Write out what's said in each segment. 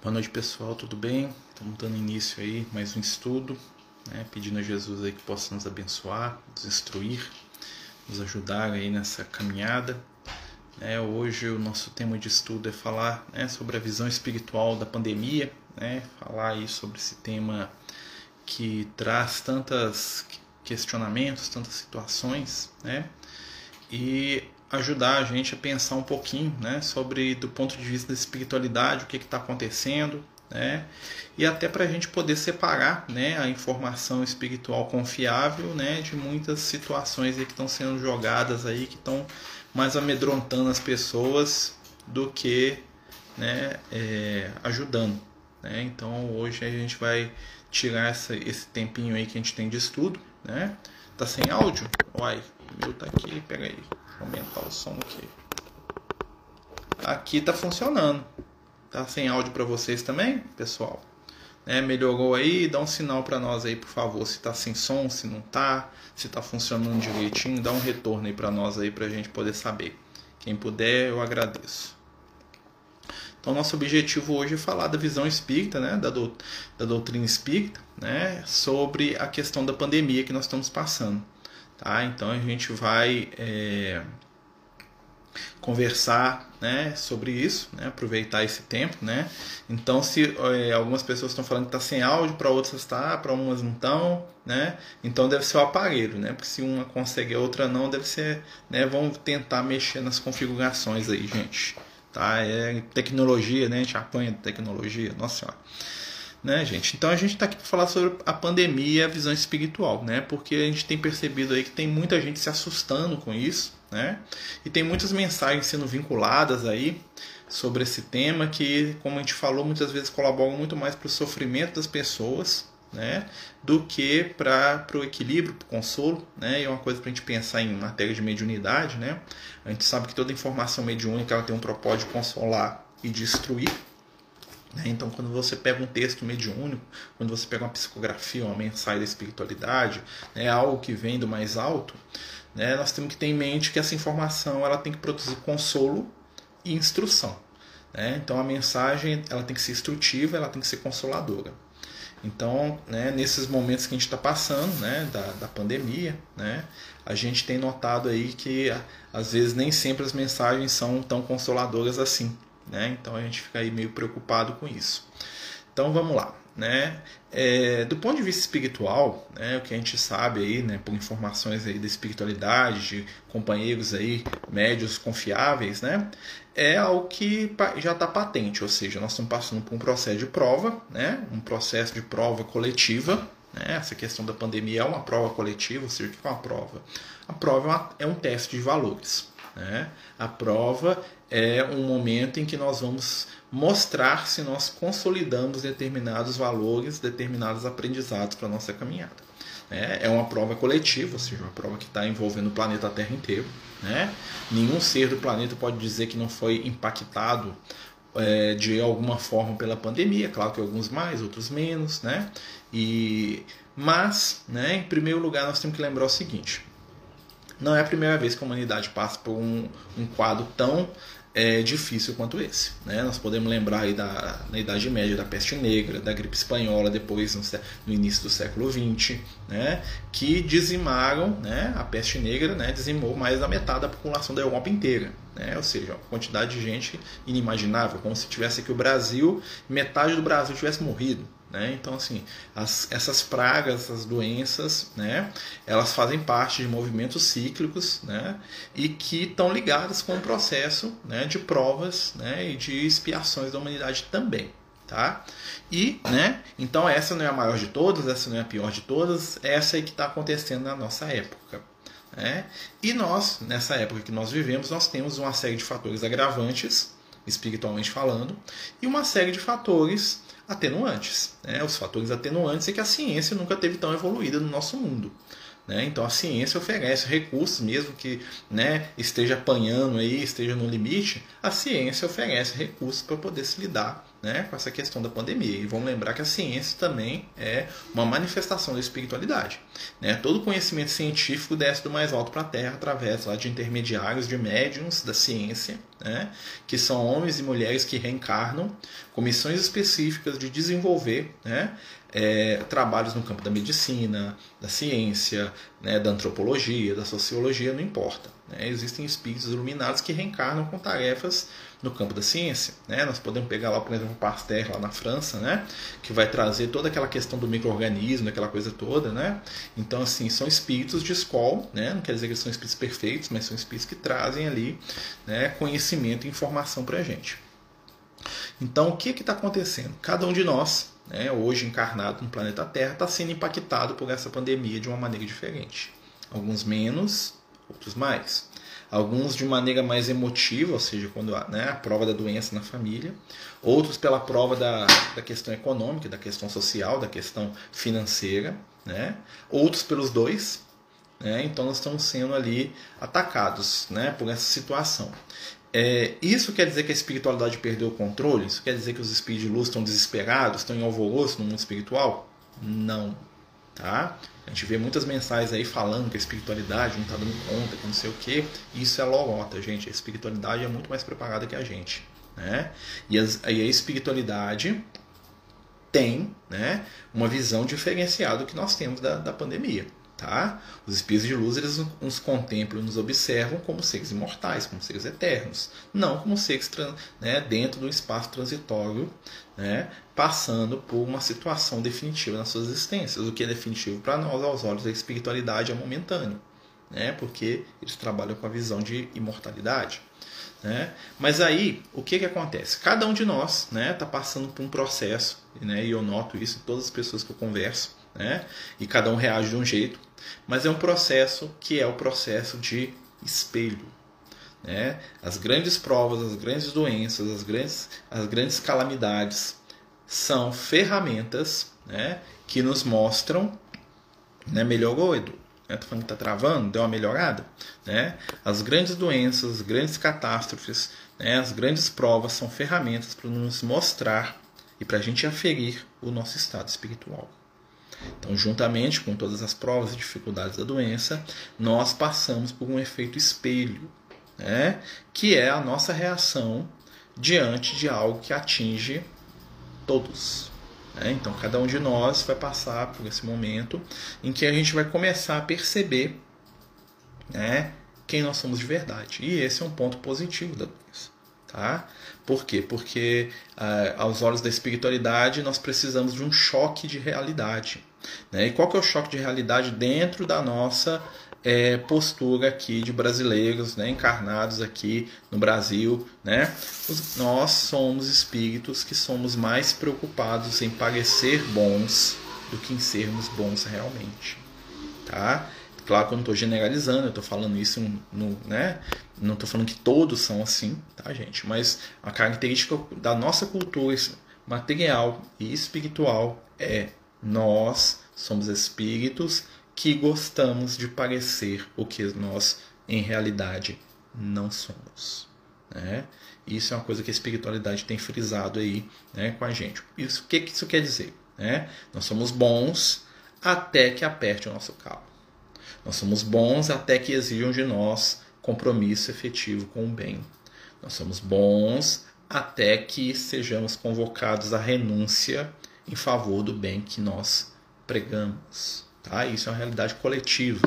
Boa noite pessoal, tudo bem? Estamos dando início aí mais um estudo, né? pedindo a Jesus aí que possa nos abençoar, nos instruir, nos ajudar aí nessa caminhada. É, hoje o nosso tema de estudo é falar né, sobre a visão espiritual da pandemia, né? falar aí sobre esse tema que traz tantos questionamentos, tantas situações, né? E ajudar a gente a pensar um pouquinho né, sobre, do ponto de vista da espiritualidade, o que está acontecendo, né, e até para a gente poder separar né, a informação espiritual confiável né, de muitas situações que estão sendo jogadas aí, que estão mais amedrontando as pessoas do que né, é, ajudando. Né? Então hoje a gente vai tirar essa, esse tempinho aí que a gente tem de estudo. Né? Tá sem áudio? Uai, o meu tá aqui, pega aí aumentar o som aqui. Aqui tá funcionando. Tá sem áudio para vocês também, pessoal? Né, melhorou aí? Dá um sinal para nós aí, por favor, se tá sem som, se não tá, se tá funcionando direitinho, dá um retorno aí para nós aí pra gente poder saber. Quem puder, eu agradeço. Então, nosso objetivo hoje é falar da visão espírita, né, da, do, da doutrina espírita, né, sobre a questão da pandemia que nós estamos passando. Tá? Então a gente vai é, conversar né, sobre isso, né, aproveitar esse tempo. Né? Então, se é, algumas pessoas estão falando que está sem áudio, para outras está, para umas não estão, né? então deve ser o aparelho, né? porque se uma consegue a outra não, deve ser. Né, vamos tentar mexer nas configurações aí, gente. Tá? É tecnologia, né? a gente apanha tecnologia, nossa senhora né, gente? Então a gente está aqui para falar sobre a pandemia e a visão espiritual, né? Porque a gente tem percebido aí que tem muita gente se assustando com isso, né? E tem muitas mensagens sendo vinculadas aí sobre esse tema que, como a gente falou, muitas vezes colaboram muito mais para o sofrimento das pessoas, né, do que para o equilíbrio, para o consolo, né, e é uma coisa para a gente pensar em matéria de mediunidade, né, a gente sabe que toda informação mediúnica ela tem um propósito de consolar e destruir, né? Então, quando você pega um texto mediúnico, quando você pega uma psicografia, uma mensagem da espiritualidade, né, algo que vem do mais alto, né, nós temos que ter em mente que essa informação ela tem que produzir consolo e instrução. Né? Então, a mensagem ela tem que ser instrutiva, ela tem que ser consoladora. Então, né, nesses momentos que a gente está passando, né, da, da pandemia, né, a gente tem notado aí que às vezes nem sempre as mensagens são tão consoladoras assim. Né? Então a gente fica aí meio preocupado com isso. Então vamos lá. Né? É, do ponto de vista espiritual, né, o que a gente sabe aí, né, por informações aí da espiritualidade, de companheiros aí, médios confiáveis, né, é algo que já está patente, ou seja, nós estamos passando por um processo de prova, né, um processo de prova coletiva, né, essa questão da pandemia é uma prova coletiva, ou seja, o que é uma prova? A prova é, uma, é um teste de valores. Né? A prova é um momento em que nós vamos mostrar se nós consolidamos determinados valores, determinados aprendizados para a nossa caminhada. Né? É uma prova coletiva, ou seja, uma prova que está envolvendo o planeta Terra inteiro. Né? Nenhum ser do planeta pode dizer que não foi impactado é, de alguma forma pela pandemia, claro que alguns mais, outros menos, né? E, mas, né, em primeiro lugar, nós temos que lembrar o seguinte: não é a primeira vez que a humanidade passa por um, um quadro tão é, difícil quanto esse. Né? Nós podemos lembrar aí da, na Idade Média da peste negra, da gripe espanhola, depois no, no início do século XX, né? que dizimaram, né? a peste negra né? dizimou mais da metade da população da Europa inteira. Né? Ou seja, uma quantidade de gente inimaginável, como se tivesse aqui o Brasil, metade do Brasil tivesse morrido. Né? Então, assim, as, essas pragas, essas doenças, né, elas fazem parte de movimentos cíclicos né, e que estão ligadas com o processo né, de provas né, e de expiações da humanidade também. Tá? E, né, então essa não é a maior de todas, essa não é a pior de todas, essa é que está acontecendo na nossa época. Né? E nós, nessa época que nós vivemos, nós temos uma série de fatores agravantes, espiritualmente falando, e uma série de fatores atenuantes. Né? Os fatores atenuantes é que a ciência nunca teve tão evoluída no nosso mundo. Né? Então a ciência oferece recursos, mesmo que né, esteja apanhando aí, esteja no limite, a ciência oferece recursos para poder se lidar né, com essa questão da pandemia. E vamos lembrar que a ciência também é uma manifestação da espiritualidade. Né? Todo conhecimento científico desce do mais alto para a Terra através lá, de intermediários, de médiums da ciência, né? que são homens e mulheres que reencarnam com missões específicas de desenvolver né? É, trabalhos no campo da medicina, da ciência, né? da antropologia, da sociologia, não importa. Né? Existem espíritos iluminados que reencarnam com tarefas no campo da ciência. Né? Nós podemos pegar lá, por exemplo, o Pasteur lá na França, né? que vai trazer toda aquela questão do microorganismo, aquela coisa toda. Né? Então, assim, são espíritos de escola, né? não quer dizer que são espíritos perfeitos, mas são espíritos que trazem ali né, conhecimento e informação para a gente. Então, o que está acontecendo? Cada um de nós, né, hoje encarnado no planeta Terra, está sendo impactado por essa pandemia de uma maneira diferente. Alguns menos, outros mais alguns de maneira mais emotiva, ou seja, quando né, a prova da doença na família, outros pela prova da, da questão econômica, da questão social, da questão financeira, né? outros pelos dois. Né? Então nós estamos sendo ali atacados né, por essa situação. É, isso quer dizer que a espiritualidade perdeu o controle? Isso quer dizer que os espíritos de luz estão desesperados, estão em alvoroço no mundo espiritual? Não. Tá? A gente vê muitas mensagens aí falando que a espiritualidade não está dando conta, que não sei o que. Isso é lorota, gente. A espiritualidade é muito mais preparada que a gente. Né? E, as, e a espiritualidade tem né, uma visão diferenciada do que nós temos da, da pandemia. Tá? Os espíritos de luz eles nos contemplam, nos observam como seres imortais, como seres eternos, não como seres né, dentro do espaço transitório, né, passando por uma situação definitiva nas suas existências. O que é definitivo para nós, aos olhos da espiritualidade, é momentâneo, né, porque eles trabalham com a visão de imortalidade. Né? Mas aí, o que, que acontece? Cada um de nós está né, passando por um processo, né, e eu noto isso em todas as pessoas que eu converso, né, e cada um reage de um jeito. Mas é um processo que é o processo de espelho. Né? As grandes provas, as grandes doenças, as grandes, as grandes calamidades são ferramentas né, que nos mostram. Né, melhorou, Edu? Né, falando que está travando, deu uma melhorada. Né? As grandes doenças, as grandes catástrofes, né, as grandes provas são ferramentas para nos mostrar e para a gente aferir o nosso estado espiritual. Então, juntamente com todas as provas e dificuldades da doença, nós passamos por um efeito espelho, né? que é a nossa reação diante de algo que atinge todos. Né? Então, cada um de nós vai passar por esse momento em que a gente vai começar a perceber né, quem nós somos de verdade. E esse é um ponto positivo da doença. Tá? Por quê? Porque ah, aos olhos da espiritualidade nós precisamos de um choque de realidade. Né? E qual que é o choque de realidade dentro da nossa é, postura aqui de brasileiros né, encarnados aqui no Brasil? Né? Os, nós somos espíritos que somos mais preocupados em parecer bons do que em sermos bons realmente. Tá? Claro que eu não estou generalizando, eu estou falando isso no, né? Não estou falando que todos são assim, tá, gente? Mas a característica da nossa cultura material e espiritual é nós somos espíritos que gostamos de parecer o que nós, em realidade, não somos. Né? Isso é uma coisa que a espiritualidade tem frisado aí né, com a gente. Isso, o que, isso quer dizer? Né? Nós somos bons até que aperte o nosso calo. Nós somos bons até que exijam de nós compromisso efetivo com o bem. Nós somos bons até que sejamos convocados à renúncia em favor do bem que nós pregamos. Tá? Isso é uma realidade coletiva.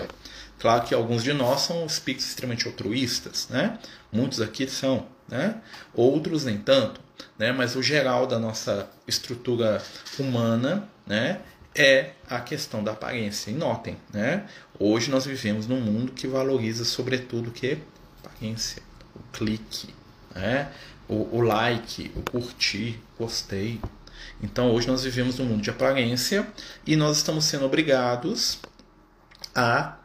Claro que alguns de nós são espíritos extremamente altruístas, né? muitos aqui são, né? outros nem tanto, né? mas o geral da nossa estrutura humana né? é a questão da aparência. E notem, né? Hoje nós vivemos num mundo que valoriza sobretudo o que? Aparência, o clique, né? o, o like, o curtir, gostei. Então hoje nós vivemos num mundo de aparência e nós estamos sendo obrigados a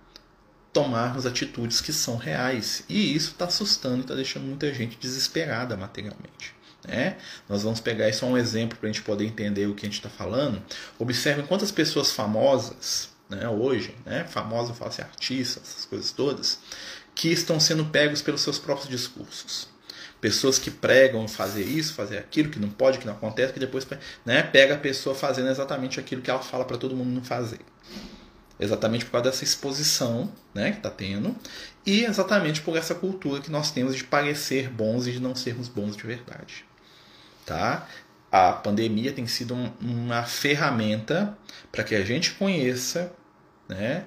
tomarmos atitudes que são reais. E isso está assustando e está deixando muita gente desesperada materialmente. Né? Nós vamos pegar isso um exemplo para a gente poder entender o que a gente está falando. Observem quantas pessoas famosas né, hoje, né, famosos, eu falo assim, artistas, essas coisas todas, que estão sendo pegos pelos seus próprios discursos. Pessoas que pregam fazer isso, fazer aquilo, que não pode, que não acontece, que depois né, pega a pessoa fazendo exatamente aquilo que ela fala para todo mundo não fazer. Exatamente por causa dessa exposição né, que está tendo e exatamente por essa cultura que nós temos de parecer bons e de não sermos bons de verdade. Tá? A pandemia tem sido um, uma ferramenta para que a gente conheça né,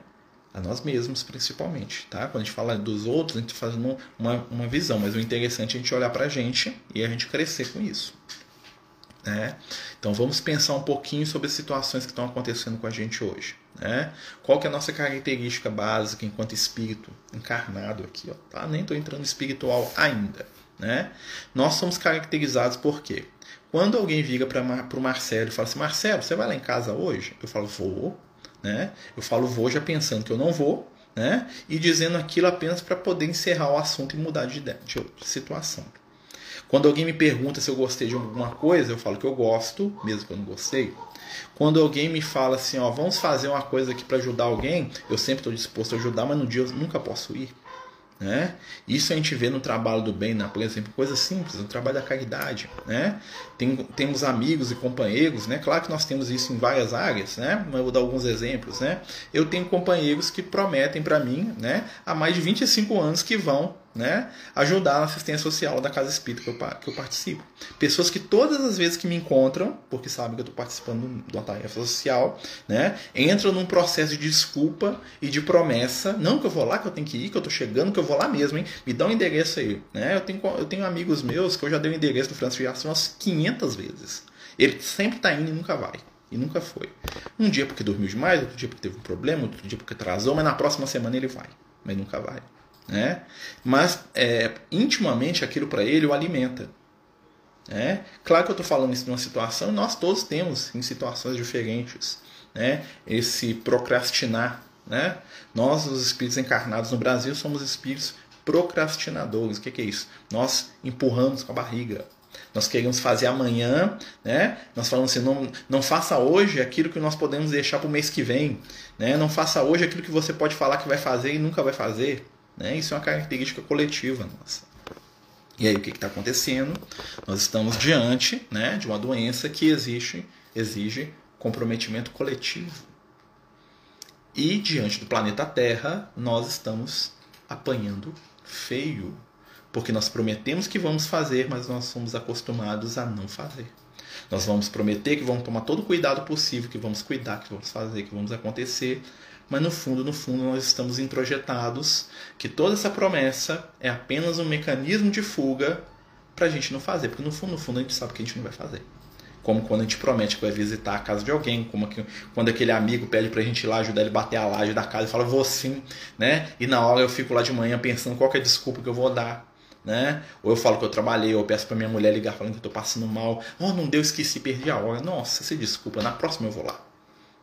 a nós mesmos, principalmente. Tá? Quando a gente fala dos outros, a gente faz uma, uma visão, mas o interessante é a gente olhar para a gente e a gente crescer com isso. Né? Então vamos pensar um pouquinho sobre as situações que estão acontecendo com a gente hoje. Né? Qual que é a nossa característica básica enquanto espírito encarnado aqui? Ó, tá? Nem estou entrando espiritual ainda. Né? Nós somos caracterizados por quê? Quando alguém vira para o Marcelo e fala assim, Marcelo, você vai lá em casa hoje? Eu falo, vou. Né? Eu falo vou já pensando que eu não vou, né? E dizendo aquilo apenas para poder encerrar o assunto e mudar de, ideia, de situação. Quando alguém me pergunta se eu gostei de alguma coisa, eu falo que eu gosto, mesmo que eu não gostei. Quando alguém me fala assim, ó, vamos fazer uma coisa aqui para ajudar alguém, eu sempre estou disposto a ajudar, mas no dia eu nunca posso ir. Né? Isso a gente vê no trabalho do bem, na por exemplo, coisa simples, no trabalho da caridade. Né? Tem, temos amigos e companheiros, né? claro que nós temos isso em várias áreas, né? mas eu vou dar alguns exemplos. Né? Eu tenho companheiros que prometem para mim né, há mais de 25 anos que vão né, ajudar na assistência social da casa espírita que eu, que eu participo. Pessoas que todas as vezes que me encontram, porque sabem que eu estou participando de uma tarefa social, né, entram num processo de desculpa e de promessa. Não que eu vou lá, que eu tenho que ir, que eu estou chegando, que eu vou lá mesmo, hein? Me dá um endereço aí. Né? Eu, tenho, eu tenho amigos meus que eu já dei o um endereço do Francisco Jackson umas 500 vezes. Ele sempre está indo e nunca vai. E nunca foi. Um dia porque dormiu demais, outro dia porque teve um problema, outro dia porque atrasou, mas na próxima semana ele vai. Mas nunca vai né? Mas é, intimamente aquilo para ele o alimenta. Né? Claro que eu estou falando isso de uma situação, nós todos temos em situações diferentes, né? Esse procrastinar, né? Nós, os espíritos encarnados no Brasil, somos espíritos procrastinadores. O que, que é isso? Nós empurramos com a barriga. Nós queremos fazer amanhã, né? Nós falamos assim, não, não faça hoje aquilo que nós podemos deixar para o mês que vem, né? Não faça hoje aquilo que você pode falar que vai fazer e nunca vai fazer. Né? Isso é uma característica coletiva nossa. E aí o que está acontecendo? Nós estamos diante né, de uma doença que exige, exige comprometimento coletivo. E diante do planeta Terra, nós estamos apanhando feio. Porque nós prometemos que vamos fazer, mas nós somos acostumados a não fazer. Nós vamos prometer que vamos tomar todo o cuidado possível, que vamos cuidar, que vamos fazer, que vamos acontecer, mas no fundo, no fundo, nós estamos introjetados que toda essa promessa é apenas um mecanismo de fuga para a gente não fazer, porque no fundo, no fundo, a gente sabe que a gente não vai fazer. Como quando a gente promete que vai visitar a casa de alguém, como que, quando aquele amigo pede pra gente ir lá ajudar ele a bater a laje da casa e fala, vou sim, né? E na hora eu fico lá de manhã pensando qual é a desculpa que eu vou dar. Né? Ou eu falo que eu trabalhei, ou eu peço para minha mulher ligar falando que eu tô passando mal. Oh, não deu, esqueci, perdi a hora. Nossa, se desculpa, na próxima eu vou lá.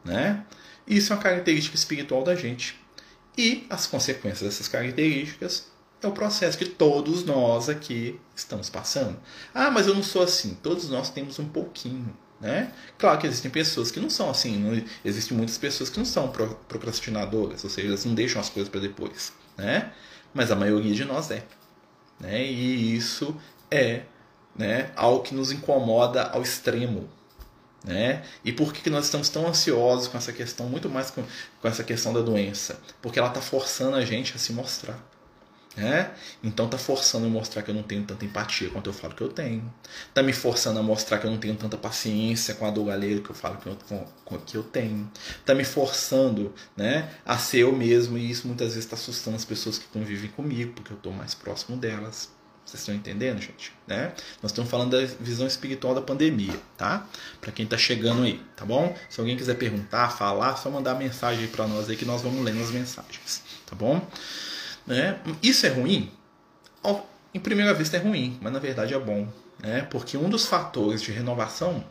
Né? Isso é uma característica espiritual da gente. E as consequências dessas características é o processo que todos nós aqui estamos passando. Ah, mas eu não sou assim. Todos nós temos um pouquinho. Né? Claro que existem pessoas que não são assim, não, existem muitas pessoas que não são procrastinadoras, ou seja, elas não deixam as coisas para depois, né? Mas a maioria de nós é, né? E isso é, né, algo que nos incomoda ao extremo, né? E por que nós estamos tão ansiosos com essa questão, muito mais com, com essa questão da doença? Porque ela está forçando a gente a se mostrar. Né? Então está forçando a mostrar que eu não tenho tanta empatia quanto eu falo que eu tenho. Está me forçando a mostrar que eu não tenho tanta paciência com a dor alheia que eu falo que eu, com, que eu tenho. Está me forçando né, a ser eu mesmo e isso muitas vezes está assustando as pessoas que convivem comigo, porque eu estou mais próximo delas. Vocês estão entendendo, gente? Né? Nós estamos falando da visão espiritual da pandemia, tá? Para quem está chegando aí, tá bom? Se alguém quiser perguntar, falar, só mandar mensagem para nós aí que nós vamos lendo as mensagens, tá bom? Né? Isso é ruim? Em primeira vista é ruim, mas na verdade é bom, né? Porque um dos fatores de renovação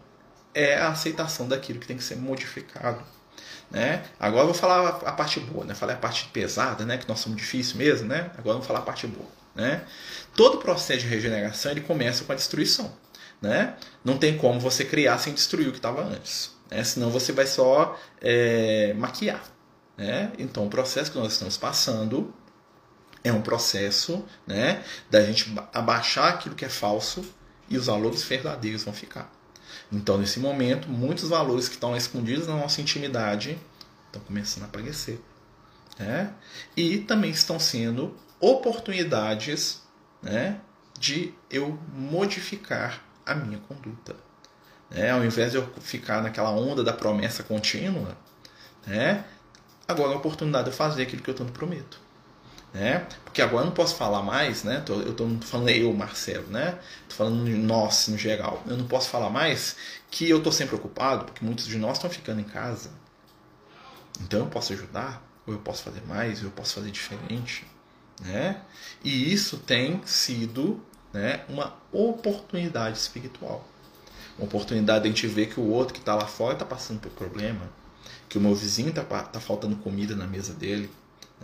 é a aceitação daquilo que tem que ser modificado. Né? Agora eu vou falar a parte boa, né? Falei a parte pesada, né? Que nós somos difíceis mesmo, né? Agora vou falar a parte boa. Né? Todo processo de regeneração ele começa com a destruição. Né? Não tem como você criar sem destruir o que estava antes. Né? Senão você vai só é, maquiar. Né? Então, o processo que nós estamos passando é um processo né, da gente abaixar aquilo que é falso e os valores verdadeiros vão ficar. Então, nesse momento, muitos valores que estão escondidos na nossa intimidade estão começando a aparecer. Né? E também estão sendo oportunidades né, de eu modificar a minha conduta. Né? Ao invés de eu ficar naquela onda da promessa contínua, né? agora é a oportunidade de eu fazer aquilo que eu tanto prometo. Né? Porque agora eu não posso falar mais, né? eu estou falando eu, Marcelo, né? Tô falando de nós no geral. Eu não posso falar mais que eu estou sempre ocupado, porque muitos de nós estão ficando em casa. Então eu posso ajudar, ou eu posso fazer mais, ou eu posso fazer diferente, né? E isso tem sido, né, uma oportunidade espiritual. Uma oportunidade de a gente ver que o outro que está lá fora está passando por problema, que o meu vizinho está tá faltando comida na mesa dele,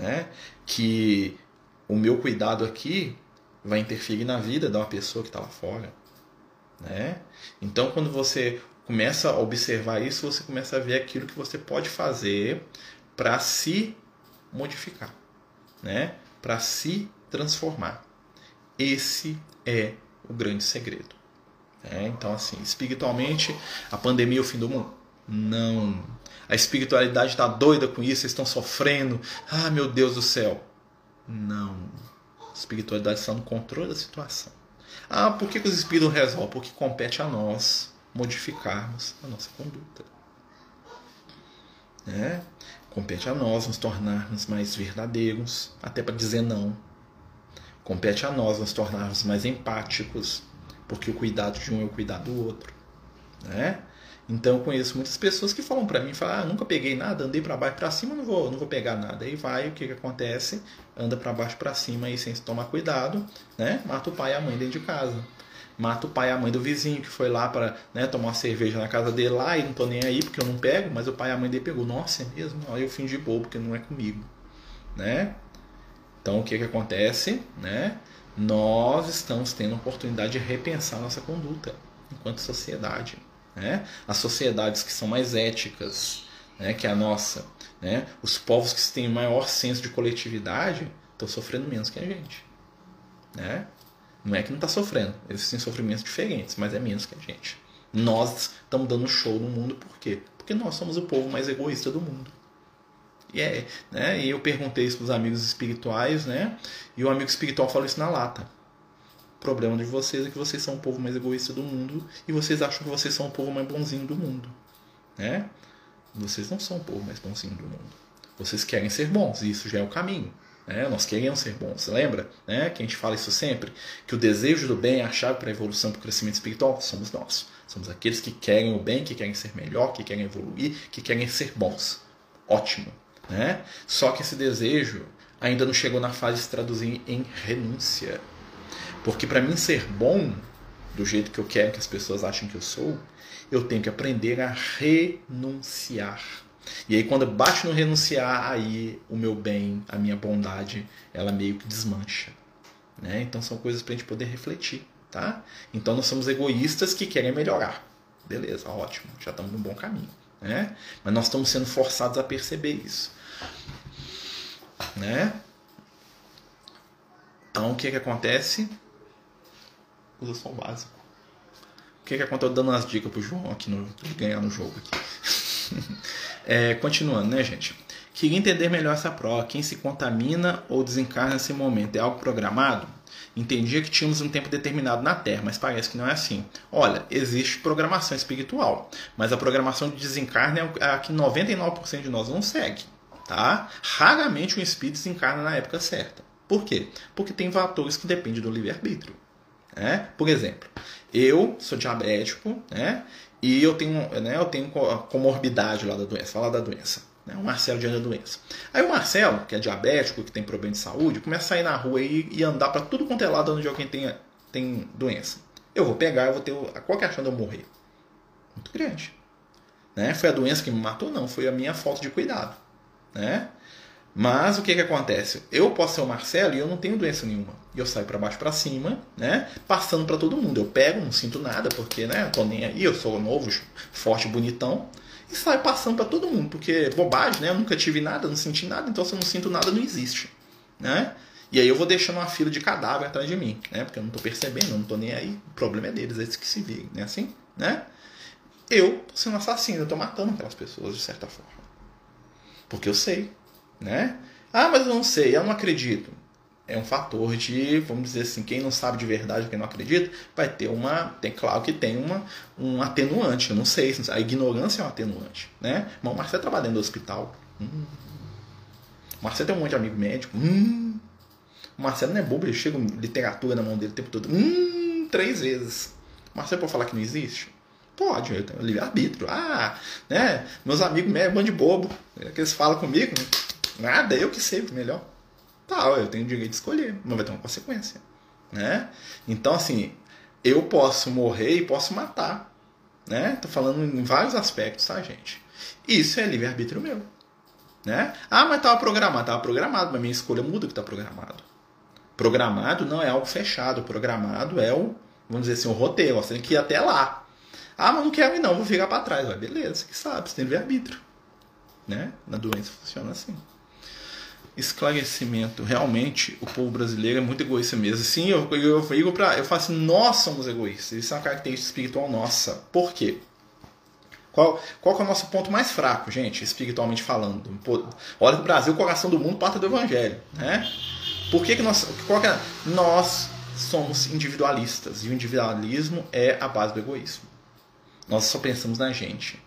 né? que o meu cuidado aqui vai interferir na vida de uma pessoa que está lá fora. Né? Então, quando você começa a observar isso, você começa a ver aquilo que você pode fazer para se modificar, né? para se transformar. Esse é o grande segredo. É, então, assim, espiritualmente, a pandemia é o fim do mundo? Não. A espiritualidade está doida com isso, vocês estão sofrendo. Ah, meu Deus do céu. Não. A espiritualidade está no controle da situação. Ah, por que, que os espíritos resolvem? Porque compete a nós modificarmos a nossa conduta. É? Compete a nós nos tornarmos mais verdadeiros, até para dizer não. Compete a nós nos tornarmos mais empáticos, porque o cuidado de um é o cuidado do outro, né? Então eu conheço muitas pessoas que falam para mim, falam, ah, nunca peguei nada, andei para baixo para cima, não vou, não vou pegar nada. Aí vai, o que que acontece? Anda para baixo para cima aí sem tomar cuidado, né? Mata o pai e a mãe dentro de casa. Mata o pai e a mãe do vizinho que foi lá para né, tomar uma cerveja na casa dele lá e não tô nem aí porque eu não pego, mas o pai e a mãe dele pegou. Nossa, é mesmo? Aí eu fingi bobo porque não é comigo, né? Então o que que acontece, né? nós estamos tendo a oportunidade de repensar nossa conduta enquanto sociedade. Né? As sociedades que são mais éticas né, que a nossa, né? os povos que têm maior senso de coletividade estão sofrendo menos que a gente. Né? Não é que não está sofrendo, eles têm sofrimentos diferentes, mas é menos que a gente. Nós estamos dando show no mundo por quê? Porque nós somos o povo mais egoísta do mundo. E, é, né? e eu perguntei isso para os amigos espirituais, né? E o amigo espiritual falou isso na lata. Problema de vocês é que vocês são o povo mais egoísta do mundo e vocês acham que vocês são o povo mais bonzinho do mundo. Né? Vocês não são o povo mais bonzinho do mundo. Vocês querem ser bons, e isso já é o caminho. Né? Nós queremos ser bons. Lembra né? que a gente fala isso sempre? Que o desejo do bem é a chave para a evolução, para o crescimento espiritual? Somos nós. Somos aqueles que querem o bem, que querem ser melhor, que querem evoluir, que querem ser bons. Ótimo. Né? Só que esse desejo ainda não chegou na fase de se traduzir em renúncia. Porque para mim ser bom, do jeito que eu quero que as pessoas achem que eu sou, eu tenho que aprender a renunciar. E aí quando bate no renunciar, aí o meu bem, a minha bondade, ela meio que desmancha. Né? Então são coisas para a gente poder refletir. Tá? Então nós somos egoístas que querem melhorar. Beleza, ótimo, já estamos no bom caminho. Né? Mas nós estamos sendo forçados a perceber isso. Né? Então o que, que acontece? Usa só o básico. O que, que acontece? Dando umas dicas pro João aqui no ganhar no jogo aqui. é, continuando, né, gente? Queria entender melhor essa prova. Quem se contamina ou desencarna nesse momento é algo programado? Entendia que tínhamos um tempo determinado na Terra, mas parece que não é assim. Olha, existe programação espiritual, mas a programação de desencarne é a que 99% de nós não segue. Tá? Raramente um espírito desencarna na época certa. Por quê? Porque tem fatores que dependem do livre-arbítrio. Né? Por exemplo, eu sou diabético né? e eu tenho, né, eu tenho comorbidade lá da doença. Fala da doença. Né? O Marcelo diante da doença. Aí o Marcelo, que é diabético, que tem problema de saúde, começa a sair na rua e, e andar para tudo quanto é lado onde alguém tem, tem doença. Eu vou pegar, eu vou ter. Qual que é a chance de eu morrer? Muito grande. Né? Foi a doença que me matou? Não, foi a minha falta de cuidado. Né? Mas o que, que acontece? Eu posso ser o Marcelo e eu não tenho doença nenhuma. E eu saio para baixo para cima, né? Passando para todo mundo. Eu pego, não sinto nada, porque, né? Eu tô nem aí, eu sou novo, forte, bonitão. e sai passando para todo mundo, porque é bobagem, né? Eu nunca tive nada, não senti nada, então se eu não sinto nada, não existe, né? E aí eu vou deixando uma fila de cadáver atrás de mim, né? Porque eu não tô percebendo, eu não tô nem aí. O problema é deles, é eles que se virem, né? Assim, né? Eu tô sendo assassino, eu tô matando aquelas pessoas de certa forma. Porque eu sei, né? Ah, mas eu não sei, eu não acredito. É um fator de, vamos dizer assim, quem não sabe de verdade, quem não acredita, vai ter uma, tem claro que tem uma um atenuante, eu não sei, a ignorância é um atenuante, né? Mas o Marcelo trabalha dentro do hospital. Hum. O Marcelo tem um monte de amigo médico. Hum. O Marcelo não é bobo, ele chega literatura na mão dele o tempo todo. Hum, três vezes. O Marcelo pode falar que não existe? Pode, eu tenho livre-arbítrio. Ah, né? Meus amigos médicos, bando de bobo. É que eles falam comigo. Nada, eu que sei melhor. Tá, eu tenho o direito de escolher, mas vai ter uma consequência. Né? Então, assim, eu posso morrer e posso matar. Né? Tô falando em vários aspectos, tá, gente? Isso é livre-arbítrio meu. Né? Ah, mas estava programado. Estava programado, mas minha escolha muda o que está programado. Programado não é algo fechado. Programado é o, vamos dizer assim, o roteiro. Você tem que ir até lá. Ah, mas não quero ir não, vou ficar para trás. Vai, beleza, que sabe, você tem livre-arbítrio. Né? Na doença funciona assim. Esclarecimento. Realmente, o povo brasileiro é muito egoísta mesmo. Sim, eu, eu, eu, pra, eu faço assim, nós somos egoístas. Isso é uma característica espiritual nossa. Por quê? Qual, qual é o nosso ponto mais fraco, gente, espiritualmente falando? Olha que o Brasil, o coração do mundo, parte do Evangelho. Né? Por que, que nós. Qual que é? Nós somos individualistas. E o individualismo é a base do egoísmo. Nós só pensamos na gente.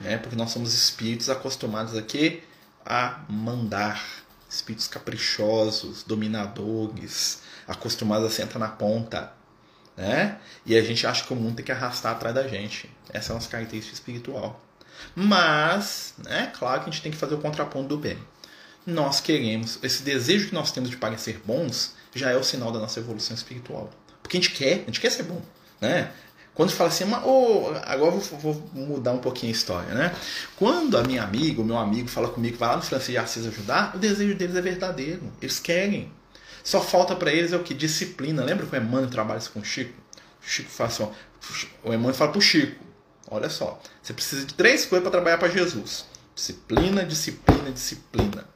Né? Porque nós somos espíritos acostumados aqui a mandar. Espíritos caprichosos, dominadores, acostumados a sentar na ponta. Né? E a gente acha que o mundo tem que arrastar atrás da gente. Essa é a nossa característica espiritual. Mas, né, claro que a gente tem que fazer o contraponto do bem nós queremos, esse desejo que nós temos de parecer bons, já é o sinal da nossa evolução espiritual. Porque a gente quer, a gente quer ser bom, né? Quando fala assim, oh, agora vou, vou, mudar um pouquinho a história, né? Quando a minha amiga, o meu amigo fala comigo vai lá no Francisco de Assis ajudar, o desejo deles é verdadeiro. Eles querem. Só falta para eles é o que? Disciplina. Lembra que o Emmanuel trabalha com o Chico? O Chico fala assim, ó, o Emmanuel fala pro Chico, olha só, você precisa de três coisas para trabalhar para Jesus. Disciplina, disciplina, disciplina.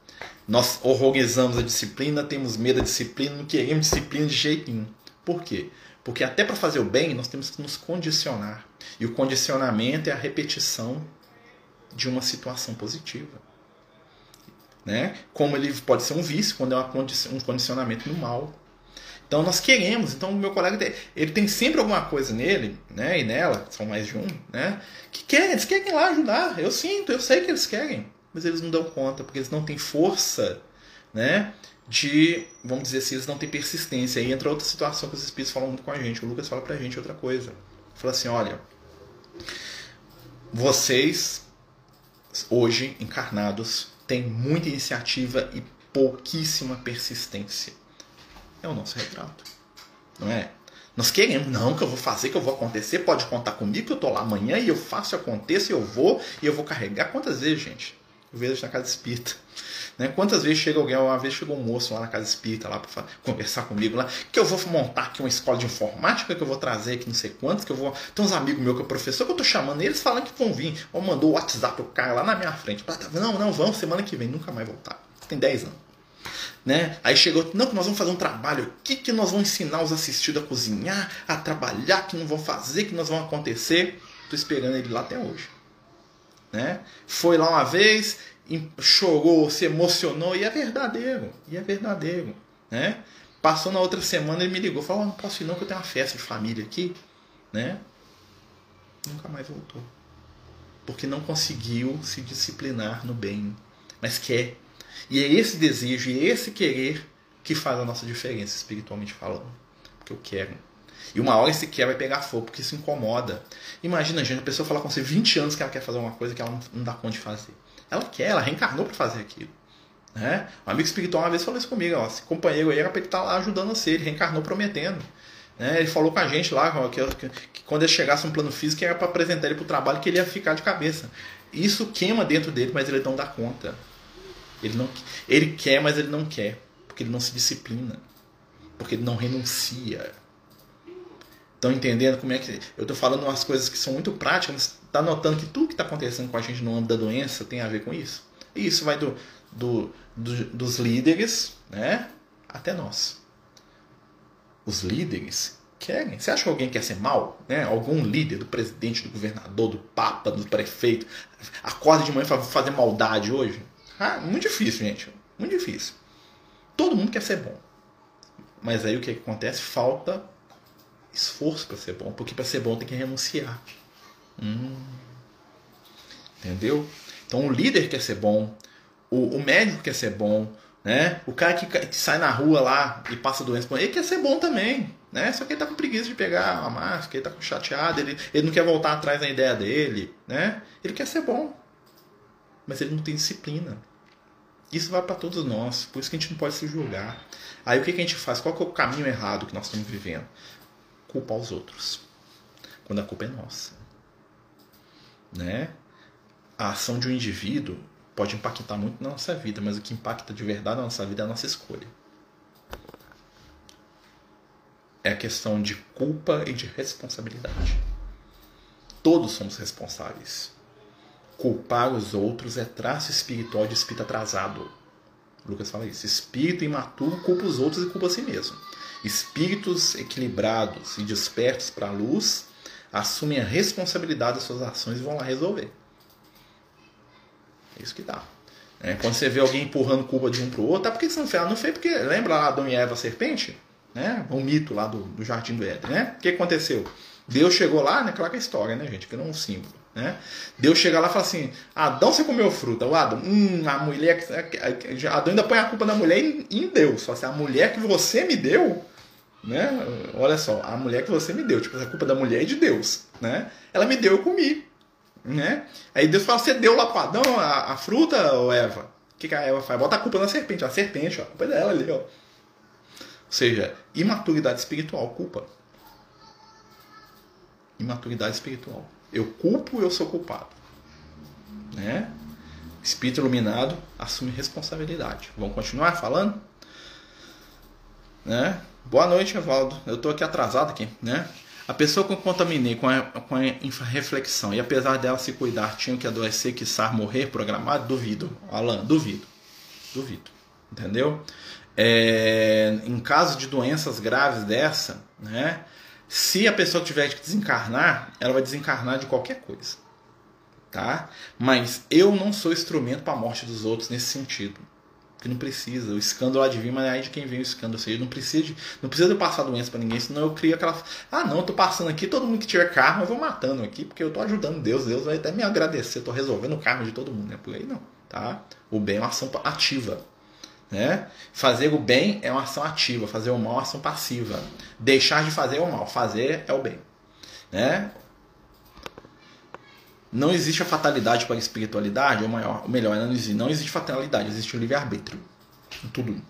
Nós horrorizamos a disciplina, temos medo da disciplina, não queremos disciplina de jeito nenhum. Por quê? Porque até para fazer o bem, nós temos que nos condicionar. E o condicionamento é a repetição de uma situação positiva. Né? Como ele pode ser um vício, quando é um condicionamento no mal. Então nós queremos, então o meu colega ele tem sempre alguma coisa nele, né, e nela, são mais de um, né, que querem, eles querem lá ajudar. Eu sinto, eu sei que eles querem mas eles não dão conta, porque eles não têm força, né? De, vamos dizer assim, eles não têm persistência. Aí entra outra situação que os espíritos falam muito com a gente. O Lucas fala pra gente outra coisa. Fala assim: olha, vocês, hoje encarnados, têm muita iniciativa e pouquíssima persistência. É o nosso retrato, não é? Nós queremos, não, que eu vou fazer, que eu vou acontecer, pode contar comigo, que eu tô lá amanhã e eu faço, aconteça, e eu vou, e eu vou carregar. Quantas vezes, gente? Vezes na casa espírita. Né? Quantas vezes chega alguém, uma vez chegou um moço lá na casa espírita lá para conversar comigo lá, que eu vou montar aqui uma escola de informática, que eu vou trazer aqui não sei quantos, que eu vou. Tem uns amigos meus que é professor que eu tô chamando, eles falam que vão vir. Ou mandou o WhatsApp o cara lá na minha frente. Não, não, vão, semana que vem, nunca mais voltar. Tem 10 anos. Né? Aí chegou, não, que nós vamos fazer um trabalho aqui, que nós vamos ensinar os assistidos a cozinhar, a trabalhar, que não vão fazer, que nós vamos acontecer. Tô esperando ele lá até hoje. Né? Foi lá uma vez, chorou, se emocionou, e é verdadeiro, e é verdadeiro, né? Passou na outra semana, ele me ligou, falou, não posso ir não, que eu tenho uma festa de família aqui, né? Nunca mais voltou. Porque não conseguiu se disciplinar no bem, mas quer. E é esse desejo e esse querer que faz a nossa diferença, espiritualmente falando. Porque eu quero. E uma hora esse quer vai pegar fogo, porque isso incomoda. Imagina, gente, a pessoa falar com você 20 anos que ela quer fazer uma coisa que ela não dá conta de fazer. Ela quer, ela reencarnou para fazer aquilo. Né? Um amigo espiritual uma vez falou isso comigo: ó, esse companheiro aí era para ele estar tá lá ajudando você, ele reencarnou prometendo. Né? Ele falou com a gente lá que, que, que quando ele chegasse no plano físico era para apresentar ele para o trabalho que ele ia ficar de cabeça. Isso queima dentro dele, mas ele não dá conta. Ele, não, ele quer, mas ele não quer, porque ele não se disciplina, porque ele não renuncia. Estão entendendo como é que. Eu estou falando umas coisas que são muito práticas, mas está notando que tudo que está acontecendo com a gente no âmbito da doença tem a ver com isso? E isso vai do, do, do, dos líderes né, até nós. Os líderes querem. Você acha que alguém quer ser mal? Né? Algum líder, do presidente, do governador, do papa, do prefeito, acorda de manhã para fazer maldade hoje? Ah, muito difícil, gente. Muito difícil. Todo mundo quer ser bom. Mas aí o que acontece? Falta esforço para ser bom, porque para ser bom tem que renunciar. Hum. Entendeu? Então o líder quer ser bom, o, o médico quer ser bom, né? O cara que, que, sai na rua lá e passa doença, ele quer ser bom também, né? Só que ele tá com preguiça de pegar a máscara, ele tá chateado, ele, ele não quer voltar atrás na ideia dele, né? Ele quer ser bom, mas ele não tem disciplina. Isso vai para todos nós, por isso que a gente não pode se julgar. Aí o que, que a gente faz? Qual que é o caminho errado que nós estamos vivendo? Culpar os outros, quando a culpa é nossa. Né? A ação de um indivíduo pode impactar muito na nossa vida, mas o que impacta de verdade na nossa vida é a nossa escolha. É a questão de culpa e de responsabilidade. Todos somos responsáveis. Culpar os outros é traço espiritual de espírito atrasado. Lucas fala isso. Espírito imaturo culpa os outros e culpa a si mesmo. Espíritos equilibrados e despertos para a luz assumem a responsabilidade das suas ações e vão lá resolver. É isso que dá. É, quando você vê alguém empurrando culpa de um para o outro, tá porque você não fez? Não fez porque lembra lá Adão e Eva, serpente? Né? O mito lá do, do jardim do Éden, né? O que aconteceu? Deus chegou lá, né? Claro que é história, né, gente? Que não é um símbolo. Né? Deus chega lá e fala assim: Adão, você comeu fruta. O Adão, hum, a mulher. Adão ainda põe a culpa da mulher em, Deus. Só assim, a mulher que você me deu né? Olha só, a mulher que você me deu, tipo, a culpa da mulher é de Deus, né? Ela me deu, eu comi, né? Aí Deus fala, você deu lá para Adão a, a fruta, ou Eva? O que, que a Eva faz? Bota a culpa na serpente, a serpente, ó, a culpa é dela ali, ó. Ou seja, imaturidade espiritual, culpa. Imaturidade espiritual. Eu culpo, eu sou culpado. Né? Espírito iluminado assume responsabilidade. Vamos continuar falando? Né? Boa noite, Evaldo. Eu estou aqui atrasado aqui, né? A pessoa que eu contaminei com a, com a reflexão e apesar dela se cuidar tinha que adoecer, que sar morrer programado, duvido. Alan, duvido. Duvido. Entendeu? É, em caso de doenças graves dessa, né? Se a pessoa tiver que desencarnar, ela vai desencarnar de qualquer coisa. Tá? Mas eu não sou instrumento para a morte dos outros nesse sentido. Porque não precisa. O escândalo adivinha, mas é aí de quem vem o escândalo. Ou seja, não precisa de, não precisa eu passar doença para ninguém, senão eu crio aquela. Ah, não, eu tô passando aqui, todo mundo que tiver karma, eu vou matando aqui, porque eu tô ajudando Deus. Deus vai até me agradecer, eu tô resolvendo o karma de todo mundo. Não é por aí não. Tá? O bem é uma ação ativa. Né? Fazer o bem é uma ação ativa, fazer o mal é uma ação passiva. Deixar de fazer é o mal, fazer é o bem. Né? Não existe a fatalidade para a espiritualidade, ou maior, melhor, não existe, não existe fatalidade, existe o livre-arbítrio. Tudo.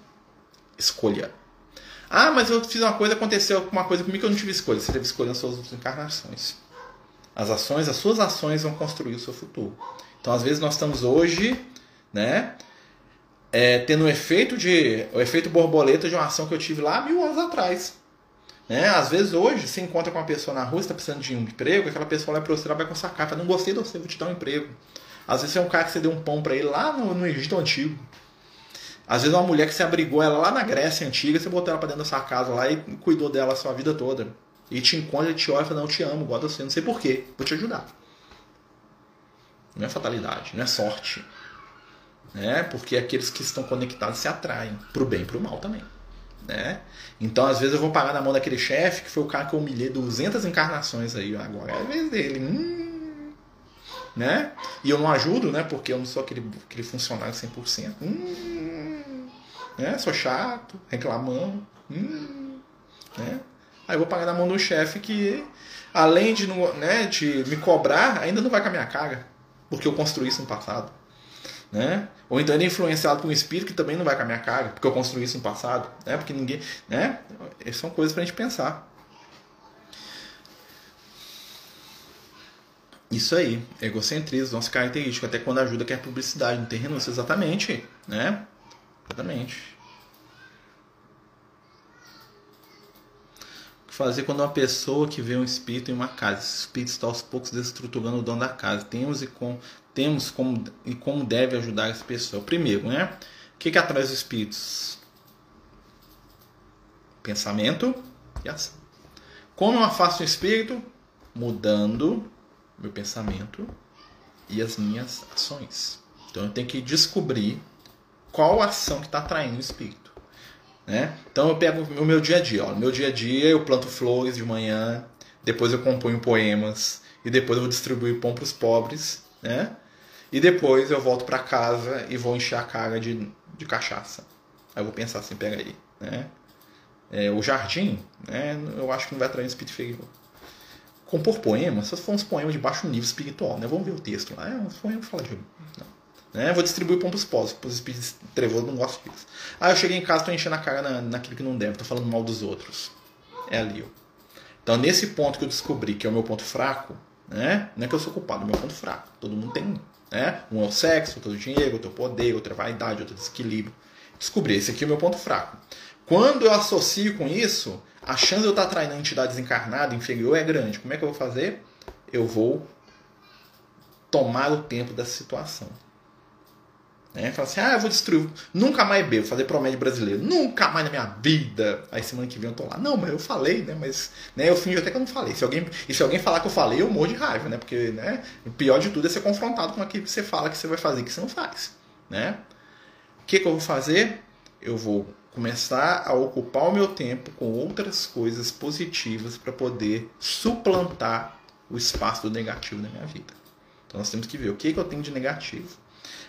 Escolha. Ah, mas eu fiz uma coisa, aconteceu uma coisa comigo que eu não tive escolha. Você teve escolha nas suas encarnações. As ações, as suas ações vão construir o seu futuro. Então, às vezes, nós estamos hoje, né? É, tendo o efeito de. o efeito borboleta de uma ação que eu tive lá mil anos atrás. Né? Às vezes hoje você encontra com uma pessoa na rua, está precisando de um emprego, aquela pessoa olha para você, ela vai com essa carta, não gostei de você, vou te dar um emprego. Às vezes é um cara que você deu um pão para ele lá no, no, Egito Antigo. Às vezes uma mulher que você abrigou ela lá na Grécia Antiga, você botou ela para dentro da sua casa lá e cuidou dela a sua vida toda. E te encontra, e te olha e fala, não, eu te amo, gosto de você, não sei porquê, vou te ajudar. Não é fatalidade, não é sorte. Né? Porque aqueles que estão conectados se atraem, pro bem e pro mal também. Né? Então, às vezes, eu vou pagar na mão daquele chefe que foi o cara que eu humilhei 200 encarnações aí. Agora é a vez dele. Hum, né? E eu não ajudo, né? Porque eu não sou aquele, aquele funcionário 100%. Hum, né? Sou chato, reclamando. Hum, né? Aí eu vou pagar na mão do chefe que, além de, né, de me cobrar, ainda não vai com a minha cara. Porque eu construí isso no passado. Né? Ou então ele é influenciado por um espírito que também não vai com a minha cara, porque eu construí isso no passado, né? Porque ninguém, né? São coisas pra gente pensar. Isso aí, egocentrismo, nossa característica, até quando ajuda quer publicidade, não tem renúncia, exatamente, né? Exatamente. fazer quando uma pessoa que vê um espírito em uma casa, esse espírito está aos poucos desestruturando o dono da casa. Temos e com, temos como e como deve ajudar essa pessoa. Primeiro, né? O que, que atrai os espíritos? Pensamento e ação. Como eu afasto o espírito? Mudando meu pensamento e as minhas ações. Então eu tenho que descobrir qual ação que está atraindo o espírito. Né? Então eu pego o meu dia a dia. Ó. No meu dia a dia eu planto flores de manhã, depois eu componho poemas e depois eu vou distribuir pão para os pobres. Né? E depois eu volto para casa e vou encher a cara de, de cachaça. Aí eu vou pensar assim, pega aí. Né? É, o jardim, né, eu acho que não vai atrair um espírito inferior compor poemas, se for uns poemas de baixo nível espiritual, né? Vamos ver o texto lá. É, uns poemas fala de. Não. Né? Vou distribuir pão pros pobres, pros espíritos trevosos, não gosto disso. Ah, eu cheguei em casa, tô enchendo a cara na, naquilo que não deve, tô falando mal dos outros. É ali, ó. Então, nesse ponto que eu descobri que é o meu ponto fraco, né? Não é que eu sou culpado, meu ponto fraco. Todo mundo tem um. Né? Um é o sexo, outro é o dinheiro, outro é o poder, outro é a vaidade, outro é o desequilíbrio. Descobri, esse aqui é o meu ponto fraco. Quando eu associo com isso, a chance de eu estar atraindo a entidade desencarnada, inferior, é grande. Como é que eu vou fazer? Eu vou tomar o tempo dessa situação. Né? Fala assim, ah, eu vou destruir, nunca mais bebo, fazer promédio brasileiro, nunca mais na minha vida. Aí semana que vem eu tô lá, não, mas eu falei, né? Mas né, eu fingi até que eu não falei. Se alguém, e se alguém falar que eu falei, eu morro de raiva, né? Porque né, o pior de tudo é ser confrontado com aquilo que você fala que você vai fazer que você não faz. Né? O que, que eu vou fazer? Eu vou começar a ocupar o meu tempo com outras coisas positivas para poder suplantar o espaço do negativo na minha vida. Então nós temos que ver o que, que eu tenho de negativo.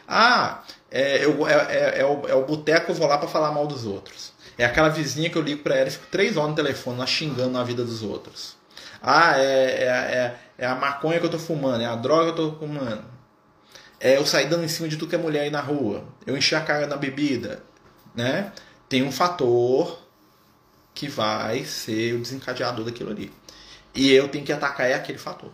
Ah, é, eu, é, é, é o, é o boteco eu vou lá para falar mal dos outros. É aquela vizinha que eu ligo para ela e fico três horas no telefone lá xingando na vida dos outros. Ah, é, é, é, é a maconha que eu tô fumando, é a droga que eu tô fumando. É eu sair dando em cima de tudo que é mulher aí na rua. Eu encher a cara na bebida. Né? tem um fator que vai ser o desencadeador daquilo ali. E eu tenho que atacar é aquele fator.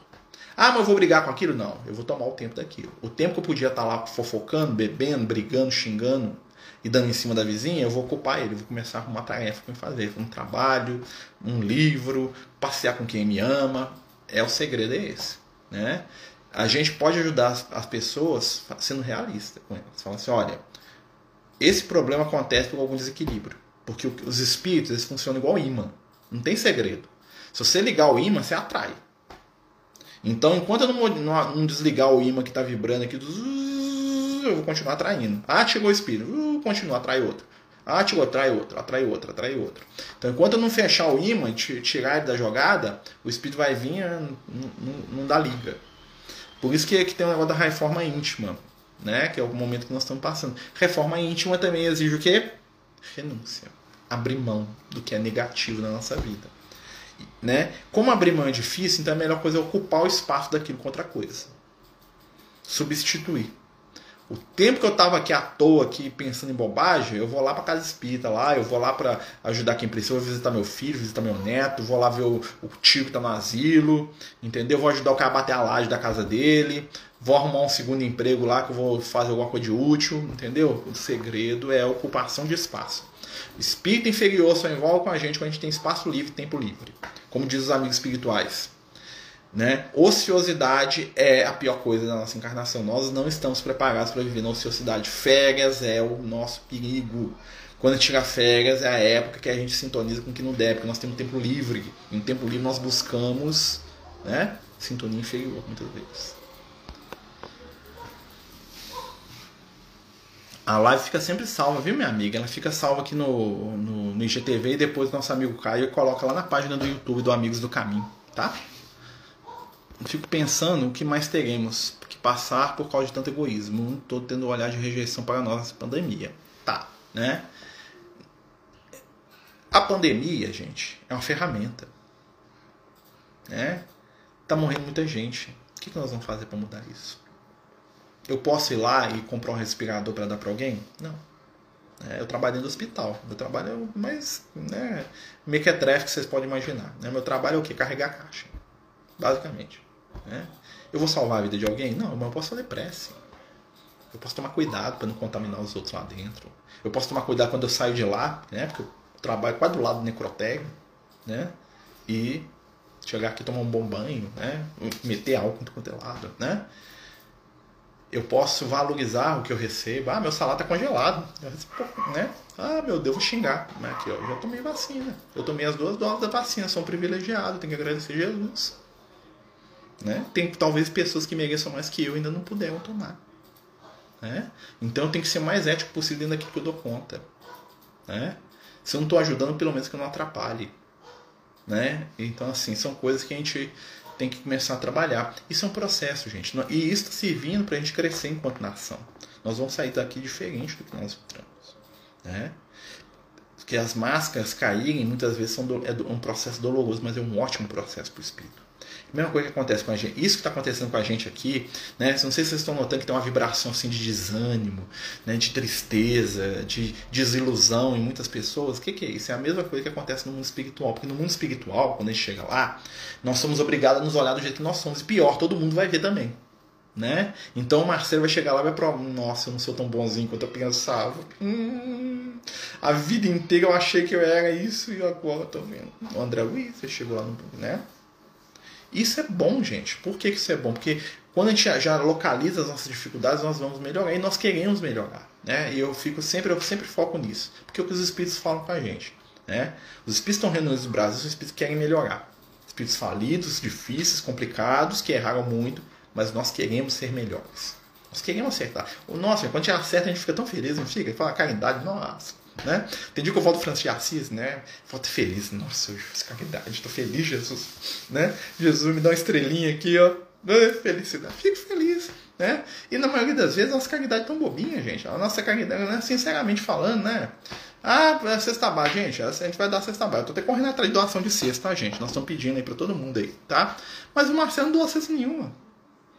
Ah, mas eu vou brigar com aquilo? Não, eu vou tomar o tempo daquilo. O tempo que eu podia estar lá fofocando, bebendo, brigando, xingando e dando em cima da vizinha, eu vou ocupar ele, vou começar a arrumar tarefa para fazer, um trabalho, um livro, passear com quem me ama. É o segredo é esse, né? A gente pode ajudar as pessoas sendo realista com elas. Fala assim, olha, esse problema acontece por algum desequilíbrio. Porque os espíritos eles funcionam igual imã. Não tem segredo. Se você ligar o imã, você atrai. Então, enquanto eu não, não, não desligar o imã que está vibrando aqui, eu vou continuar atraindo. Ah, chegou o espírito, uh, continua, atrai outro. Ah, chegou, atrai outro, atrai outro, atrai outro. Então, enquanto eu não fechar o imã, tirar ele da jogada, o espírito vai vir, não, não, não dá liga. Por isso que, que tem o negócio da reforma íntima né? Que é o momento que nós estamos passando. Reforma íntima também exige o quê? Renúncia. Abrir mão do que é negativo na nossa vida. Né? Como abrir mão é difícil, então a melhor coisa é ocupar o espaço daquilo com outra coisa. Substituir. O tempo que eu estava aqui à toa, aqui pensando em bobagem, eu vou lá para casa espírita lá, eu vou lá para ajudar quem precisa, vou visitar meu filho, visitar meu neto, vou lá ver o, o tio que está no asilo, entendeu? Vou ajudar o cara a bater a laje da casa dele, vou arrumar um segundo emprego lá que eu vou fazer alguma coisa de útil, entendeu? O segredo é a ocupação de espaço. Espírito inferior só envolve com a gente quando a gente tem espaço livre, tempo livre, como diz os amigos espirituais. Né? Ociosidade é a pior coisa da nossa encarnação. Nós não estamos preparados para viver na ociosidade. Férias é o nosso perigo. Quando a gente tira férias é a época que a gente sintoniza com o que não deve, porque nós temos tempo livre. E no tempo livre nós buscamos né, sintonia inferior muitas vezes. A live fica sempre salva, viu, minha amiga? Ela fica salva aqui no, no, no IGTV e depois nosso amigo Caio coloca lá na página do YouTube do Amigos do Caminho, tá? fico pensando o que mais teremos que passar por causa de tanto egoísmo. Não estou tendo um olhar de rejeição para nós nessa pandemia. Tá, né? A pandemia, gente, é uma ferramenta. Né? Tá morrendo muita gente. O que, que nós vamos fazer para mudar isso? Eu posso ir lá e comprar um respirador para dar para alguém? Não. É, eu trabalho no hospital. Meu trabalho é mais né, mequetrefe que vocês podem imaginar. Né? Meu trabalho é o quê? Carregar caixa. Basicamente. Né? Eu vou salvar a vida de alguém? Não, mas eu posso fazer prece. Eu posso tomar cuidado para não contaminar os outros lá dentro. Eu posso tomar cuidado quando eu saio de lá, né? Porque eu trabalho quase do lado do necrotério, né? e chegar aqui tomar um bom banho, né? Meter álcool em quanto é lado, né? Eu posso valorizar o que eu recebo. Ah, meu salário tá congelado. Né? Ah, meu Deus, vou xingar. Mas aqui, ó, eu já tomei vacina. Eu tomei as duas doses da vacina, sou um privilegiado, tenho que agradecer Jesus. Né? Tem talvez pessoas que mereçam mais que eu ainda não puderam tomar. Né? Então eu tenho que ser mais ético possível dentro daquilo que eu dou conta. Né? Se eu não estou ajudando, pelo menos que eu não atrapalhe. Né? Então, assim, são coisas que a gente tem que começar a trabalhar. Isso é um processo, gente. E isso está servindo para a gente crescer enquanto nação. Nós vamos sair daqui diferente do que nós entramos. Né? Porque as máscaras caírem muitas vezes são do, é um processo doloroso, mas é um ótimo processo para o espírito. Mesma coisa que acontece com a gente. Isso que está acontecendo com a gente aqui, né? Não sei se vocês estão notando que tem uma vibração assim de desânimo, né? de tristeza, de desilusão em muitas pessoas. O que, que é isso? É a mesma coisa que acontece no mundo espiritual. Porque no mundo espiritual, quando a gente chega lá, nós somos obrigados a nos olhar do jeito que nós somos. E pior, todo mundo vai ver também. Né? Então o Marcelo vai chegar lá e vai provar, nossa, eu não sou tão bonzinho quanto eu pensava. Hum, a vida inteira eu achei que eu era isso e agora eu tô vendo. O André Luiz, chegou lá no. né? Isso é bom, gente. Por que isso é bom? Porque quando a gente já localiza as nossas dificuldades, nós vamos melhorar e nós queremos melhorar. Né? E eu fico sempre, eu sempre foco nisso. Porque é o que os espíritos falam com a gente. Né? Os espíritos estão reunidos no Brasil, os espíritos querem melhorar. Espíritos falidos, difíceis, complicados, que erraram muito, mas nós queremos ser melhores. Nós queremos acertar. Nossa, quando a gente acerta, a gente fica tão feliz, não fica? Fala caridade, nossa. Né? Tem dia que eu volto Francisco de Assis, né? Volto feliz. Nossa, eu caridade, estou feliz, Jesus. Né? Jesus me dá uma estrelinha aqui, ó. Felicidade. Fico feliz. Né? E na maioria das vezes a nossa caridade é tão bobinha, gente. A nossa caridade, né? sinceramente falando, né? Ah, é cesta básica, gente. A gente vai dar cesta básica. Eu tô até correndo atrás de doação de cesta, tá, gente? Nós estamos pedindo aí pra todo mundo aí, tá? Mas o Marcelo não doa cesta nenhuma.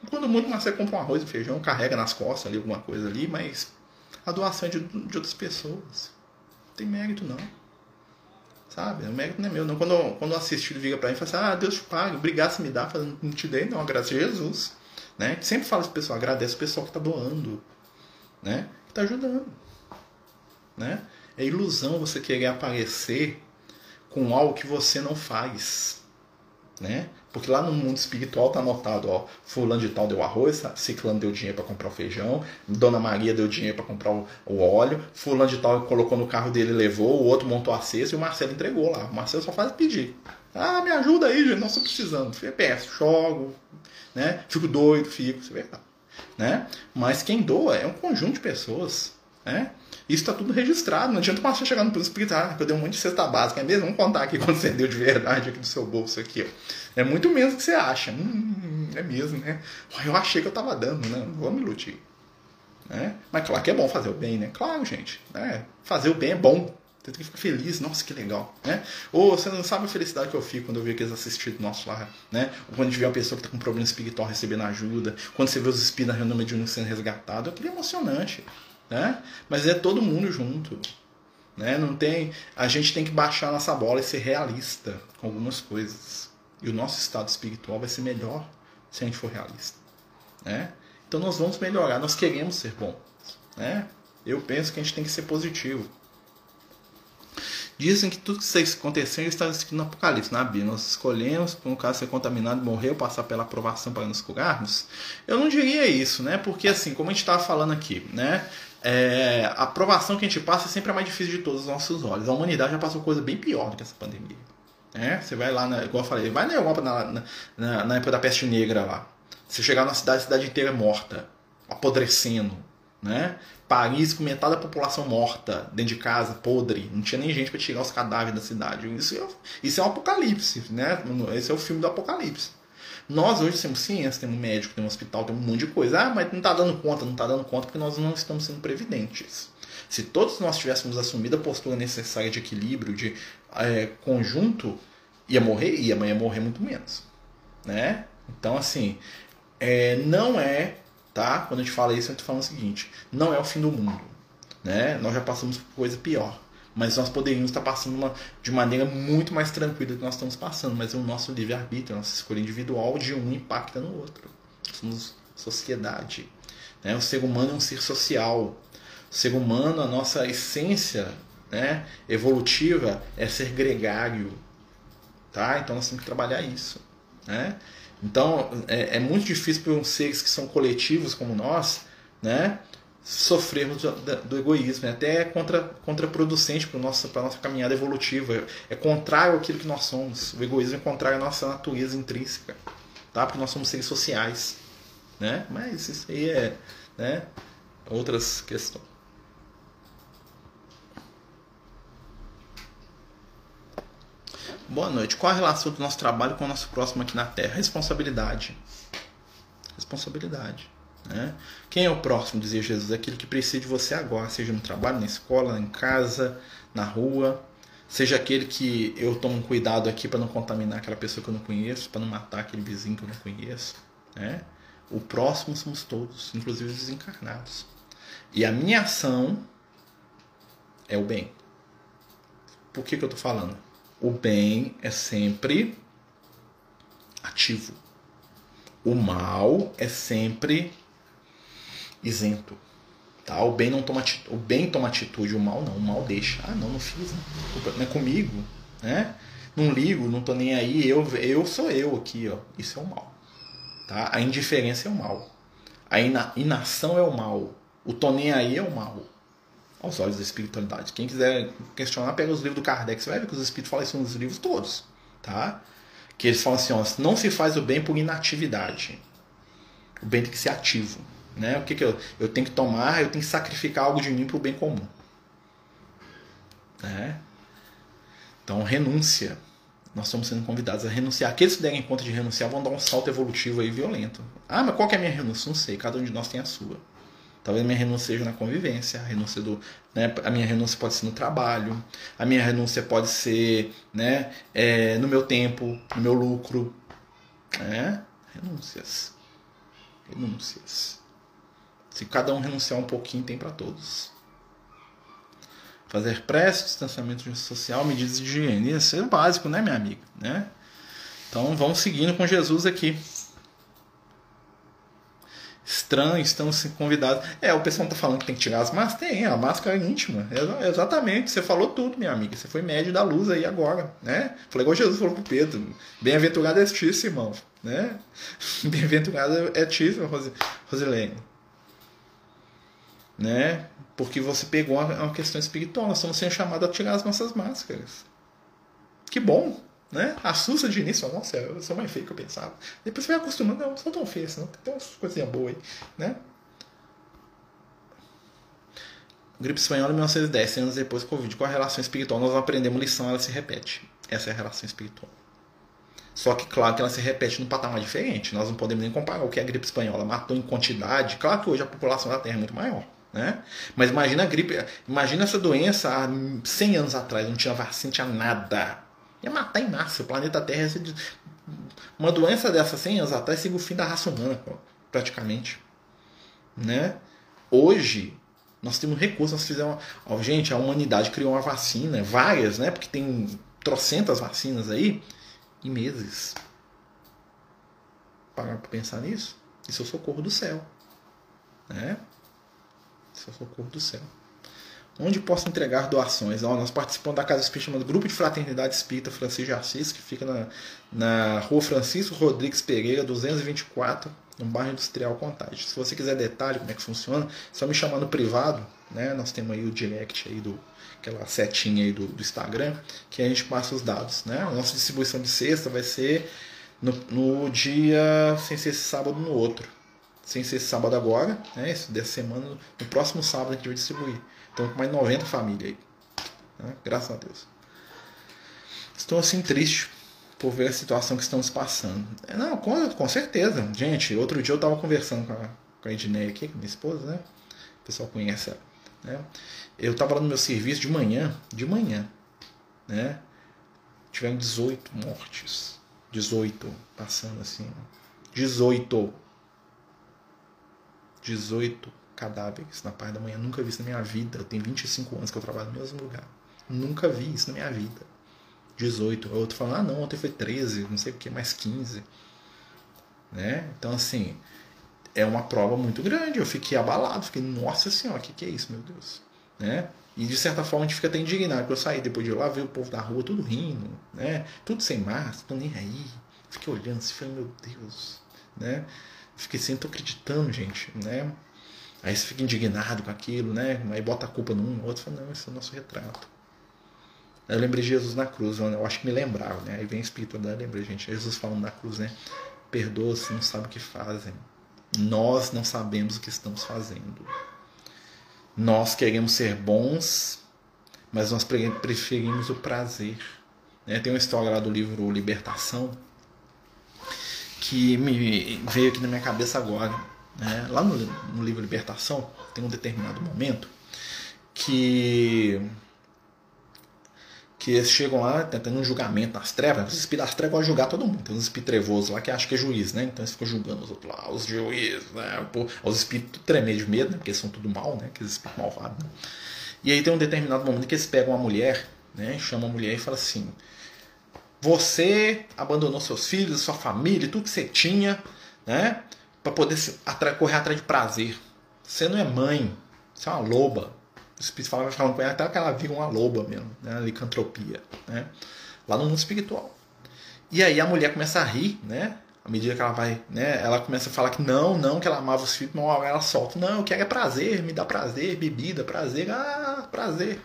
Quando muito o Marcelo compra um arroz e feijão, carrega nas costas ali alguma coisa ali, mas a doação é de, de outras pessoas tem mérito, não. Sabe? O mérito não é meu. Não. Quando, quando o assistido vira pra mim e fala assim, ah, Deus te paga, obrigado se me dá, não te dei, não, graças a Jesus. Né? Sempre fala isso pessoal, agradece o pessoal que está doando, né? que está ajudando. Né? É ilusão você querer aparecer com algo que você não faz. Né? Porque lá no mundo espiritual tá anotado, ó, fulano de tal deu arroz, ciclano deu dinheiro para comprar o feijão, Dona Maria deu dinheiro para comprar o, óleo, fulano de tal colocou no carro dele levou, o outro montou a cesta e o Marcelo entregou lá. O Marcelo só faz pedir. Ah, me ajuda aí, gente, nós estamos precisando. Eu peço, jogo, né? Fico doido, fico, isso é verdade. Né? Mas quem doa é um conjunto de pessoas, né? Isso está tudo registrado. Não adianta passar chegar no hospital, ah, eu dei um monte de cesta básica. É mesmo? Vamos contar aqui quando você deu de verdade aqui do seu bolso aqui. Ó. É muito menos do que você acha. Hum, é mesmo, né? Eu achei que eu estava dando, né? Não vou me iludir. Né? Mas claro que é bom fazer o bem, né? Claro, gente. Né? Fazer o bem é bom. Você tem que ficar feliz, nossa, que legal, né? Ou você não sabe a felicidade que eu fico quando eu vejo aqueles assistidos nossos lá, né? Ou quando a gente vê uma pessoa que está com problema espiritual recebendo ajuda, quando você vê os espíritos na reunião mediúnica sendo resgatados, aquilo é emocionante né? Mas é todo mundo junto, né? Não tem, a gente tem que baixar nossa bola e ser realista com algumas coisas. E o nosso estado espiritual vai ser melhor se a gente for realista, né? Então nós vamos melhorar, nós queremos ser bons, né? Eu penso que a gente tem que ser positivo. Dizem que tudo que está acontecendo está escrito no Apocalipse, na Bíblia. Nós escolhemos, por um caso, ser contaminado, morrer ou passar pela aprovação para nos curarmos. Eu não diria isso, né? Porque, assim, como a gente estava falando aqui, né? É, a aprovação que a gente passa é sempre a mais difícil de todos os nossos olhos. A humanidade já passou coisa bem pior do que essa pandemia. É, você vai lá, na, igual eu falei, vai na Europa na, na, na, época da peste negra lá. Você chegar na cidade, a cidade inteira morta, apodrecendo. Né? Paris com metade da população morta, dentro de casa, podre. Não tinha nem gente para tirar os cadáveres da cidade. Isso é, isso é um apocalipse. Né? Esse é o filme do apocalipse. Nós hoje temos ciência, temos médico, temos hospital, temos um monte de coisa. Ah, mas não está dando conta, não está dando conta porque nós não estamos sendo previdentes. Se todos nós tivéssemos assumido a postura necessária de equilíbrio, de é, conjunto, ia morrer, mas ia morrer muito menos. Né? Então, assim, é, não é, tá? Quando a gente fala isso, eu estou falando o seguinte: não é o fim do mundo. Né? Nós já passamos por coisa pior. Mas nós poderíamos estar passando uma, de maneira muito mais tranquila do que nós estamos passando. Mas o nosso livre-arbítrio, a nossa escolha individual de um impacta no outro. Somos sociedade. Né? O ser humano é um ser social. O ser humano, a nossa essência né, evolutiva é ser gregário. tá? Então nós temos que trabalhar isso, né? Então é, é muito difícil para uns seres que são coletivos como nós, né? Sofrermos do, egoísmo, é até contra, contraproducente para a nossa, nossa caminhada evolutiva. É contrário àquilo que nós somos. O egoísmo é contrário à nossa natureza intrínseca, tá? Porque nós somos seres sociais, né? Mas isso aí é, né? Outras questões. Boa noite. Qual a relação do nosso trabalho com o nosso próximo aqui na Terra? Responsabilidade. Responsabilidade. Né? Quem é o próximo, dizia Jesus? Aquele que precisa de você agora, seja no trabalho, na escola, em casa, na rua. Seja aquele que eu tomo cuidado aqui para não contaminar aquela pessoa que eu não conheço, para não matar aquele vizinho que eu não conheço. Né? O próximo somos todos, inclusive os desencarnados. E a minha ação é o bem. Por que, que eu estou falando? O bem é sempre ativo. O mal é sempre isento. Tá? O, bem não toma atitude, o bem toma atitude, o mal não. O mal deixa. Ah, não, não fiz. Não, não é comigo. Né? Não ligo, não tô nem aí. Eu, eu sou eu aqui. Ó. Isso é o mal. Tá? A indiferença é o mal. A ina, inação é o mal. O tô nem aí é o mal aos olhos da espiritualidade. Quem quiser questionar, pega os livros do Kardec, você vai ver que os espíritos falam isso nos livros todos, tá? Que eles falam assim, ó, não se faz o bem por inatividade. O bem tem que ser ativo, né? O que que eu, eu tenho que tomar? Eu tenho que sacrificar algo de mim para o bem comum. Né? Então, renúncia. Nós estamos sendo convidados a renunciar. Aqueles que derem conta de renunciar vão dar um salto evolutivo aí violento. Ah, mas qual que é a minha renúncia? Não sei. Cada um de nós tem a sua. Talvez a minha renúncia seja na convivência, a renúncia do, né, a minha renúncia pode ser no trabalho, a minha renúncia pode ser, né, é, no meu tempo, no meu lucro, né? Renúncias, renúncias. Se cada um renunciar um pouquinho, tem para todos. Fazer prece, distanciamento social, medidas de higiene, isso é básico, né, minha amiga, né? Então vamos seguindo com Jesus aqui estranhos, estão se convidados. É, o pessoal tá falando que tem que tirar as máscaras? Tem, a máscara é íntima. exatamente, você falou tudo, minha amiga. Você foi médio da luz aí agora, né? Falei igual Jesus falou pro Pedro. Bem-aventurado é ti, irmão. Né? Bem-aventurado é ti, Rosilene. Né? Porque você pegou uma questão espiritual. Nós estamos sendo chamados a tirar as nossas máscaras. Que bom, né? Assusta de início, nossa, eu sou mais feio que eu pensava. Depois você vai acostumando, não, são tão feios, não. Tem umas coisinhas boas aí, né? Gripe espanhola 1910, anos depois do Covid. Com a relação espiritual, nós aprendemos lição, ela se repete. Essa é a relação espiritual. Só que, claro, que ela se repete num patamar diferente. Nós não podemos nem comparar o que a gripe espanhola matou em quantidade. Claro que hoje a população da Terra é muito maior. Né? Mas imagina a gripe, imagina essa doença há 100 anos atrás, não tinha vacina, não tinha nada. Ia matar em massa. O planeta Terra ia ser. Uma doença dessa 100 anos atrás seria o fim da raça humana, praticamente. Né? Hoje, nós temos recursos, nós fizemos. Ó, gente, a humanidade criou uma vacina, várias, né? Porque tem trocentas vacinas aí, em meses. Parar para pensar nisso? Isso é o socorro do céu. Né? O socorro do céu onde posso entregar doações. Ó, nós participamos da Casa Espírita chamada Grupo de Fraternidade Espírita Francisco de Assis, que fica na, na rua Francisco Rodrigues Pereira, 224, no bairro Industrial Contagem. Se você quiser detalhe como é que funciona, é só me chamar no privado, né? Nós temos aí o direct aí do aquela setinha aí do, do Instagram, que a gente passa os dados, né? A nossa distribuição de sexta vai ser no, no dia sem ser sábado no outro. Sem ser sábado agora, né? Esse dessa semana, no próximo sábado a gente vai distribuir. Estamos com mais de 90 famílias aí. Né? Graças a Deus. Estou assim triste por ver a situação que estamos passando. É, não, com, com certeza. Gente, outro dia eu estava conversando com a, com a Edneia aqui, com minha esposa, né? O pessoal conhece ela. Né? Eu estava lá no meu serviço de manhã, de manhã, né? Tiveram 18 mortes. 18, passando assim. 18. 18 cadáveres na parte da manhã. Nunca vi isso na minha vida. Eu tenho 25 anos que eu trabalho no mesmo lugar. Nunca vi isso na minha vida. 18. Outro falando, ah não, ontem foi 13, não sei o que, mais 15. Né? Então, assim, é uma prova muito grande. Eu fiquei abalado, fiquei, nossa senhora, o que, que é isso, meu Deus? Né? E de certa forma a gente fica até indignado. Eu saí depois de lá, ver o povo da rua tudo rindo, né? Tudo sem máscara, nem aí. Fiquei olhando assim, falei, meu Deus, né? Fiquei assim, tô acreditando, gente, né? Aí você fica indignado com aquilo, né? Aí bota a culpa num, outro, fala, não, esse é o nosso retrato. Eu lembrei de Jesus na cruz, eu acho que me lembrava, né? Aí vem a espiritualidade, lembrei, gente, Jesus falando na cruz, né? Perdoa-se, não sabe o que fazem. Nós não sabemos o que estamos fazendo. Nós queremos ser bons, mas nós preferimos o prazer. Né? Tem uma história lá do livro Libertação que me veio aqui na minha cabeça agora. Né? Lá no, no livro Libertação tem um determinado momento que que eles chegam lá tentando um julgamento nas trevas. Os espíritos das trevas vão julgar todo mundo. Tem uns espíritos trevosos lá que acham que é juiz, né? Então eles ficam julgando os outros lá, os juízes, né? Pô, os espíritos tremem de medo, né? Porque eles são tudo mal, né? Aqueles espíritos malvados. Né? E aí tem um determinado momento que eles pegam uma mulher, né? Chamam a mulher e falam assim: Você abandonou seus filhos, sua família, tudo que você tinha, né? Para poder correr atrás de prazer. Você não é mãe, você é uma loba o Espírito falava, falando com ela até que ela vira uma loba mesmo, né? a licantropia, né? lá no mundo espiritual. E aí a mulher começa a rir, né? À medida que ela vai, né? Ela começa a falar que não, não, que ela amava os filhos, mas ela solta. Não, eu quero é prazer, me dá prazer, bebida, prazer, ah, prazer.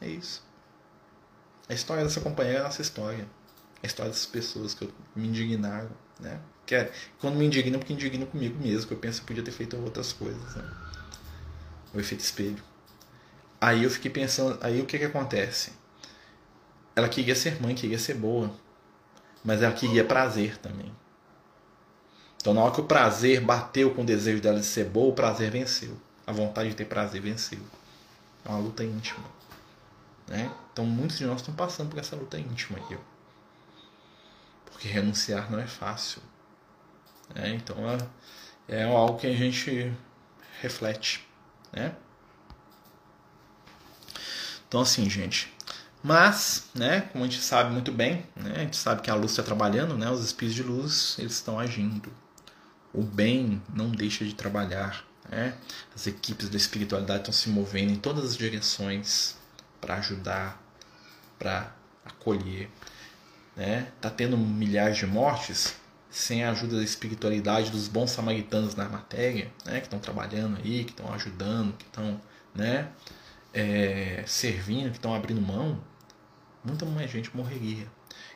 É isso. A história dessa companheira é a nossa história. A história dessas pessoas que me indignaram, né? Que é, quando me indignam, porque indignam comigo mesmo, que eu penso que eu podia ter feito outras coisas. Né? O efeito espelho. Aí eu fiquei pensando, aí o que que acontece? Ela queria ser mãe, queria ser boa, mas ela queria prazer também. Então na hora que o prazer bateu com o desejo dela de ser boa, o prazer venceu. A vontade de ter prazer venceu. É uma luta íntima. Né? Então muitos de nós estão passando por essa luta íntima aí. Porque renunciar não é fácil. Né? Então é, é algo que a gente reflete. Né? Então, assim, gente. Mas, né, como a gente sabe muito bem, né, a gente sabe que a luz está trabalhando, né, os espíritos de luz eles estão agindo. O bem não deixa de trabalhar. Né? As equipes da espiritualidade estão se movendo em todas as direções para ajudar, para acolher. Né? Tá tendo milhares de mortes sem a ajuda da espiritualidade dos bons samaritanos na matéria, né? que estão trabalhando aí, que estão ajudando, que estão né? é, servindo, que estão abrindo mão, muita mais gente morreria.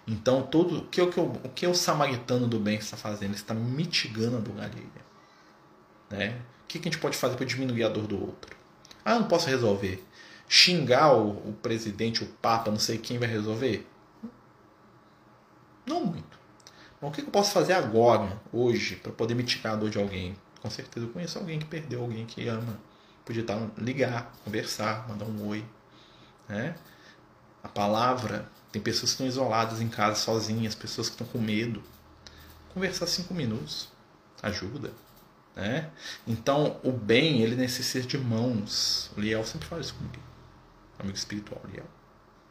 Então, todo o que, o, que, o, que o samaritano do bem está fazendo? Ele está mitigando a dor alheia. Né? O que, que a gente pode fazer para diminuir a dor do outro? Ah, não posso resolver. Xingar o, o presidente, o papa, não sei quem vai resolver? Não muito. Mas o que, eu posso fazer agora, hoje, para poder mitigar a dor de alguém? Com certeza eu conheço alguém que perdeu alguém que ama podia estar ligar, conversar, mandar um oi, né? A palavra, tem pessoas que estão isoladas em casa sozinhas, pessoas que estão com medo. Conversar cinco minutos ajuda, né? Então, o bem, ele necessita de mãos. O Liel sempre fala isso comigo. Amigo espiritual, Liel.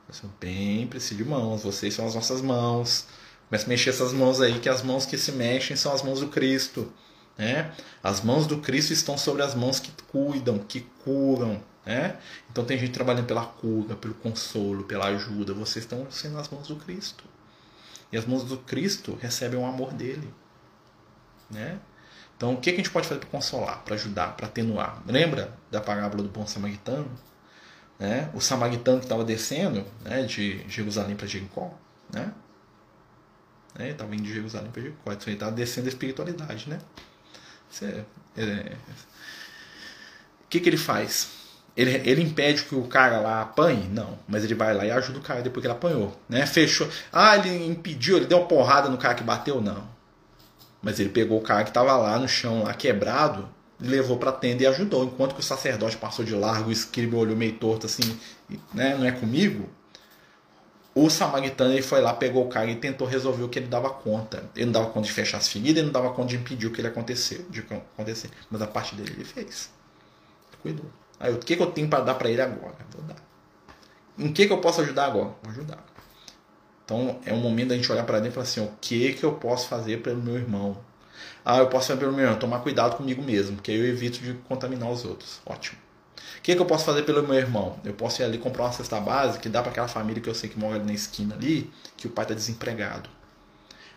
Eu bem preciso de mãos. Vocês são as nossas mãos. Começa a mexer essas mãos aí, que as mãos que se mexem são as mãos do Cristo. Né? As mãos do Cristo estão sobre as mãos que cuidam, que curam. Né? Então tem gente trabalhando pela cura, pelo consolo, pela ajuda. Vocês estão sendo as mãos do Cristo. E as mãos do Cristo recebem o amor dele. Né? Então o que a gente pode fazer para consolar, para ajudar, para atenuar? Lembra da parábola do bom samaritano? Né? O samaritano que estava descendo né, de Jerusalém para Jericó. Né? Né? Estava indo de Jerusalém para Jericó. Então ele estava descendo a espiritualidade. Né? É, é... O que, que ele faz? Ele, ele impede que o cara lá apanhe? Não, mas ele vai lá e ajuda o cara depois que ele apanhou. Né? Fechou. Ah, ele impediu, ele deu uma porrada no cara que bateu? Não. Mas ele pegou o cara que estava lá no chão, lá quebrado, levou para a tenda e ajudou. Enquanto que o sacerdote passou de largo, o escriba olhou meio torto assim, né? não é comigo? O samaritano ele foi lá, pegou o cara e tentou resolver o que ele dava conta. Ele não dava conta de fechar as feridas, ele não dava conta de impedir o que ele aconteceu, de acontecer. Mas a parte dele ele fez. Cuidou. Aí o que, que eu tenho para dar para ele agora? Vou dar. Em que, que eu posso ajudar agora? Vou ajudar. Então é um momento da gente olhar para dentro e falar assim: o que, que eu posso fazer pelo meu irmão? Ah, eu posso fazer pelo meu irmão, tomar cuidado comigo mesmo, porque aí eu evito de contaminar os outros. Ótimo. O que, que eu posso fazer pelo meu irmão? Eu posso ir ali comprar uma cesta básica que dá para aquela família que eu sei que mora ali na esquina ali, que o pai está desempregado.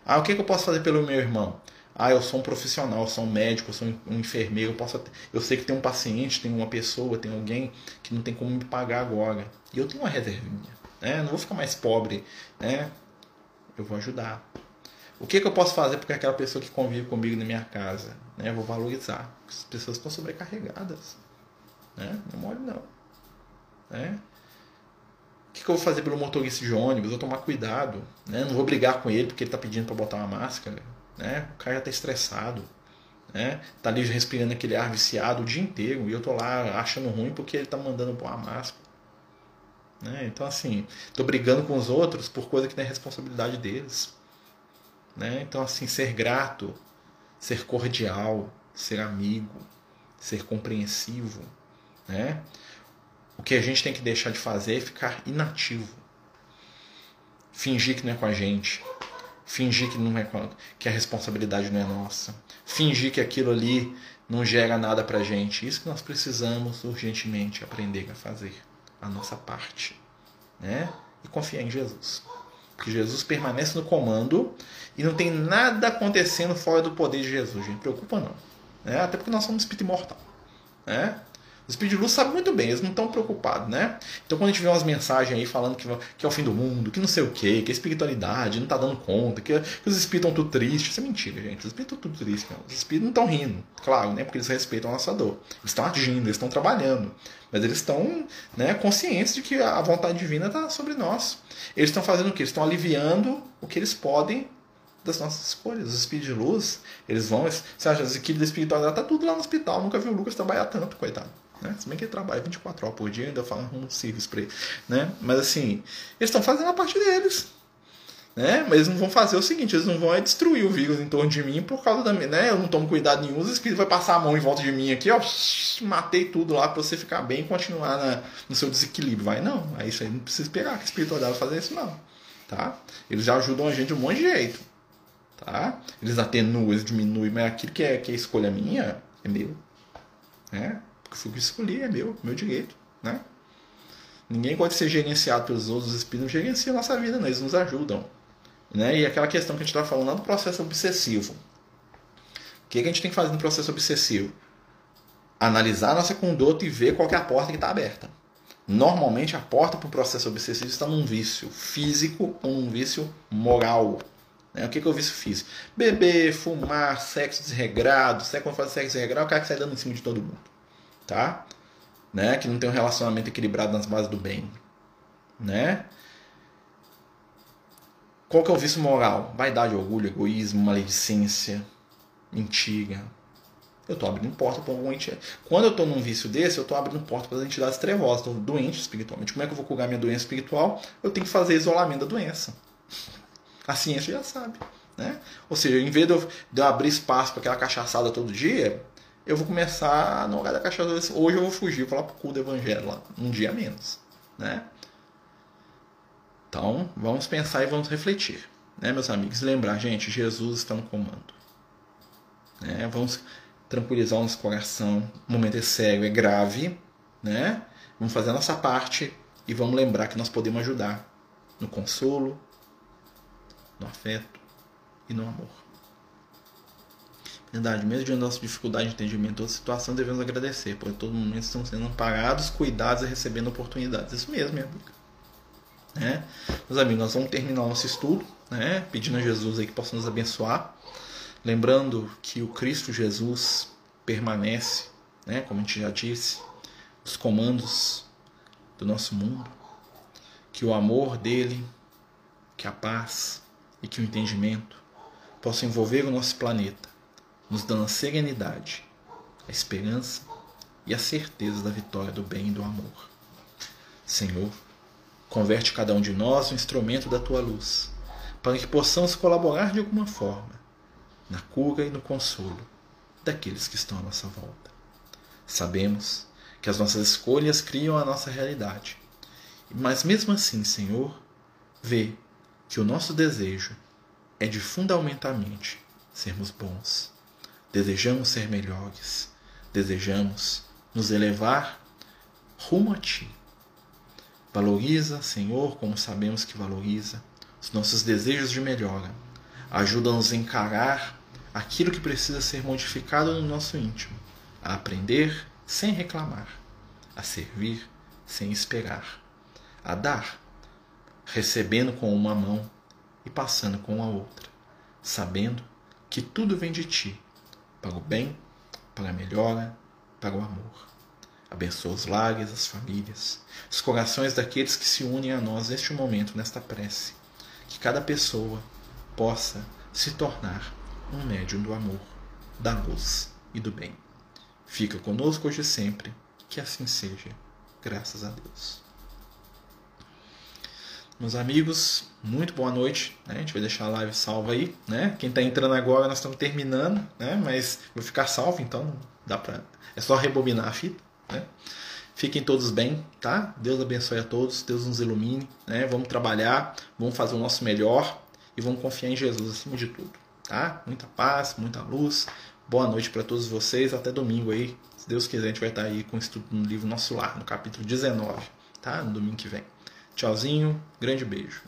Ah, o que, que eu posso fazer pelo meu irmão? Ah, eu sou um profissional, eu sou um médico, eu sou um enfermeiro, eu, posso, eu sei que tem um paciente, tem uma pessoa, tem alguém que não tem como me pagar agora. E eu tenho uma reservinha. Né? Não vou ficar mais pobre. Né? Eu vou ajudar. O que, que eu posso fazer porque aquela pessoa que convive comigo na minha casa? Né? Eu vou valorizar. As pessoas estão sobrecarregadas. Né? Não mole não. Né? O que, que eu vou fazer pelo motorista de ônibus? Eu vou tomar cuidado. Né? Não vou brigar com ele porque ele está pedindo para botar uma máscara. Né? O cara já está estressado. Né? Tá ali respirando aquele ar viciado o dia inteiro. E eu tô lá achando ruim porque ele está mandando pôr uma máscara. Né? Então, assim, tô brigando com os outros por coisa que não é responsabilidade deles. Né? Então, assim, ser grato, ser cordial, ser amigo, ser compreensivo. Né? O que a gente tem que deixar de fazer é ficar inativo. Fingir que não é com a gente. Fingir que, não é com, que a responsabilidade não é nossa. Fingir que aquilo ali não gera nada pra gente. Isso que nós precisamos urgentemente aprender a fazer. A nossa parte. Né? E confiar em Jesus. Porque Jesus permanece no comando e não tem nada acontecendo fora do poder de Jesus, gente. Preocupa não. Né? Até porque nós somos espírito imortal. Né? Os luz sabem muito bem, eles não estão preocupados, né? Então quando a gente vê umas mensagens aí falando que, que é o fim do mundo, que não sei o que, que a espiritualidade não está dando conta, que, que, os espíritos estão tudo tristes, isso é mentira, gente. Os espíritos estão tudo tristes, não. Os espíritos não estão rindo, claro, né? Porque eles respeitam a nossa dor. Eles estão agindo, eles estão trabalhando. Mas eles estão né, conscientes de que a vontade divina está sobre nós. Eles estão fazendo o quê? Eles estão aliviando o que eles podem das nossas escolhas. Os espíritos de luz, eles vão. Você acha, as equipes da espiritualidade tá tudo lá no hospital. Nunca viu o Lucas trabalhar tanto, coitado. Né? Se bem que ele trabalha 24 horas por dia, ainda fala um serviço para ele. Né? Mas assim, eles estão fazendo a parte deles. Né? Mas eles não vão fazer o seguinte, eles não vão é destruir o vírus em torno de mim por causa da né? Eu não tomo cuidado nenhum, os espíritos vai passar a mão em volta de mim aqui, ó, matei tudo lá para você ficar bem e continuar na, no seu desequilíbrio. Vai não, aí isso aí não precisa esperar que a espiritualidade fazer isso não, tá? Eles já ajudam a gente de um monte de jeito, tá? Eles atenuam, eles diminuem, mas aquilo que é que é escolha minha é meu, né? Que escolhi, é meu, meu direito, né? Ninguém pode ser gerenciado pelos outros, os espíritos gerenciam a nossa vida, né? eles nos ajudam. Né? E aquela questão que a gente está falando lá do processo obsessivo. O que, que a gente tem que fazer no processo obsessivo? Analisar a nossa conduta e ver qual é a porta que está aberta. Normalmente a porta para o processo obsessivo está num vício físico ou num vício moral. Né? O que, que é o vício físico? Beber, fumar, sexo desregrado. Sabe quando faz sexo desregrado? É o cara que sai dando em cima de todo mundo. Tá? Né? Que não tem um relacionamento equilibrado nas bases do bem. Né? Qual que é o vício moral? Vaidade, orgulho, egoísmo, maledicência, mentira. Eu estou abrindo porta para alguma entidade. Quando eu estou num vício desse, eu estou abrindo porta para as entidades trevosas. Estou doente espiritualmente. Como é que eu vou curar minha doença espiritual? Eu tenho que fazer isolamento da doença. A ciência já sabe. Né? Ou seja, em vez de eu, de eu abrir espaço para aquela cachaçada todo dia, eu vou começar não olhar da cachaçada. Hoje eu vou fugir, vou falar para o cu do evangelho lá. Um dia menos. Né? Então, vamos pensar e vamos refletir, né, meus amigos? Lembrar, gente, Jesus está no comando. Né? Vamos tranquilizar o nosso coração. O momento é sério, é grave, né? Vamos fazer a nossa parte e vamos lembrar que nós podemos ajudar no consolo, no afeto e no amor. Verdade, mesmo diante da nossa dificuldade de entendimento, toda situação devemos agradecer, pois todo momento estão sendo amparados, cuidados e recebendo oportunidades. Isso mesmo, minha amiga. Né? Meus amigos, nós vamos terminar nosso estudo, né? pedindo a Jesus aí que possa nos abençoar. Lembrando que o Cristo Jesus permanece, né? como a gente já disse, os comandos do nosso mundo. Que o amor dele, que a paz e que o entendimento possam envolver o nosso planeta, nos dando a serenidade, a esperança e a certeza da vitória do bem e do amor. Senhor, Converte cada um de nós um instrumento da tua luz, para que possamos colaborar de alguma forma na cura e no consolo daqueles que estão à nossa volta. Sabemos que as nossas escolhas criam a nossa realidade, mas mesmo assim, Senhor, vê que o nosso desejo é de fundamentalmente sermos bons. Desejamos ser melhores, desejamos nos elevar rumo a Ti. Valoriza, Senhor, como sabemos que valoriza, os nossos desejos de melhora. Ajuda-nos a encarar aquilo que precisa ser modificado no nosso íntimo, a aprender sem reclamar, a servir sem esperar, a dar, recebendo com uma mão e passando com a outra, sabendo que tudo vem de ti, para o bem, para a melhora, para o amor. Abençoa os lares, as famílias, os corações daqueles que se unem a nós neste momento, nesta prece. Que cada pessoa possa se tornar um médium do amor, da luz e do bem. Fica conosco hoje e sempre, que assim seja, graças a Deus. Meus amigos, muito boa noite. Né? A gente vai deixar a live salva aí. Né? Quem está entrando agora, nós estamos terminando, né? mas vai ficar salvo, então dá pra... é só rebobinar a fita. Né? Fiquem todos bem, tá? Deus abençoe a todos, Deus nos ilumine, né? Vamos trabalhar, vamos fazer o nosso melhor e vamos confiar em Jesus acima de tudo, tá? Muita paz, muita luz. Boa noite para todos vocês, até domingo aí. Se Deus quiser, a gente vai estar aí com o estudo no livro Nosso Lar, no capítulo 19, tá? No domingo que vem. Tchauzinho, grande beijo.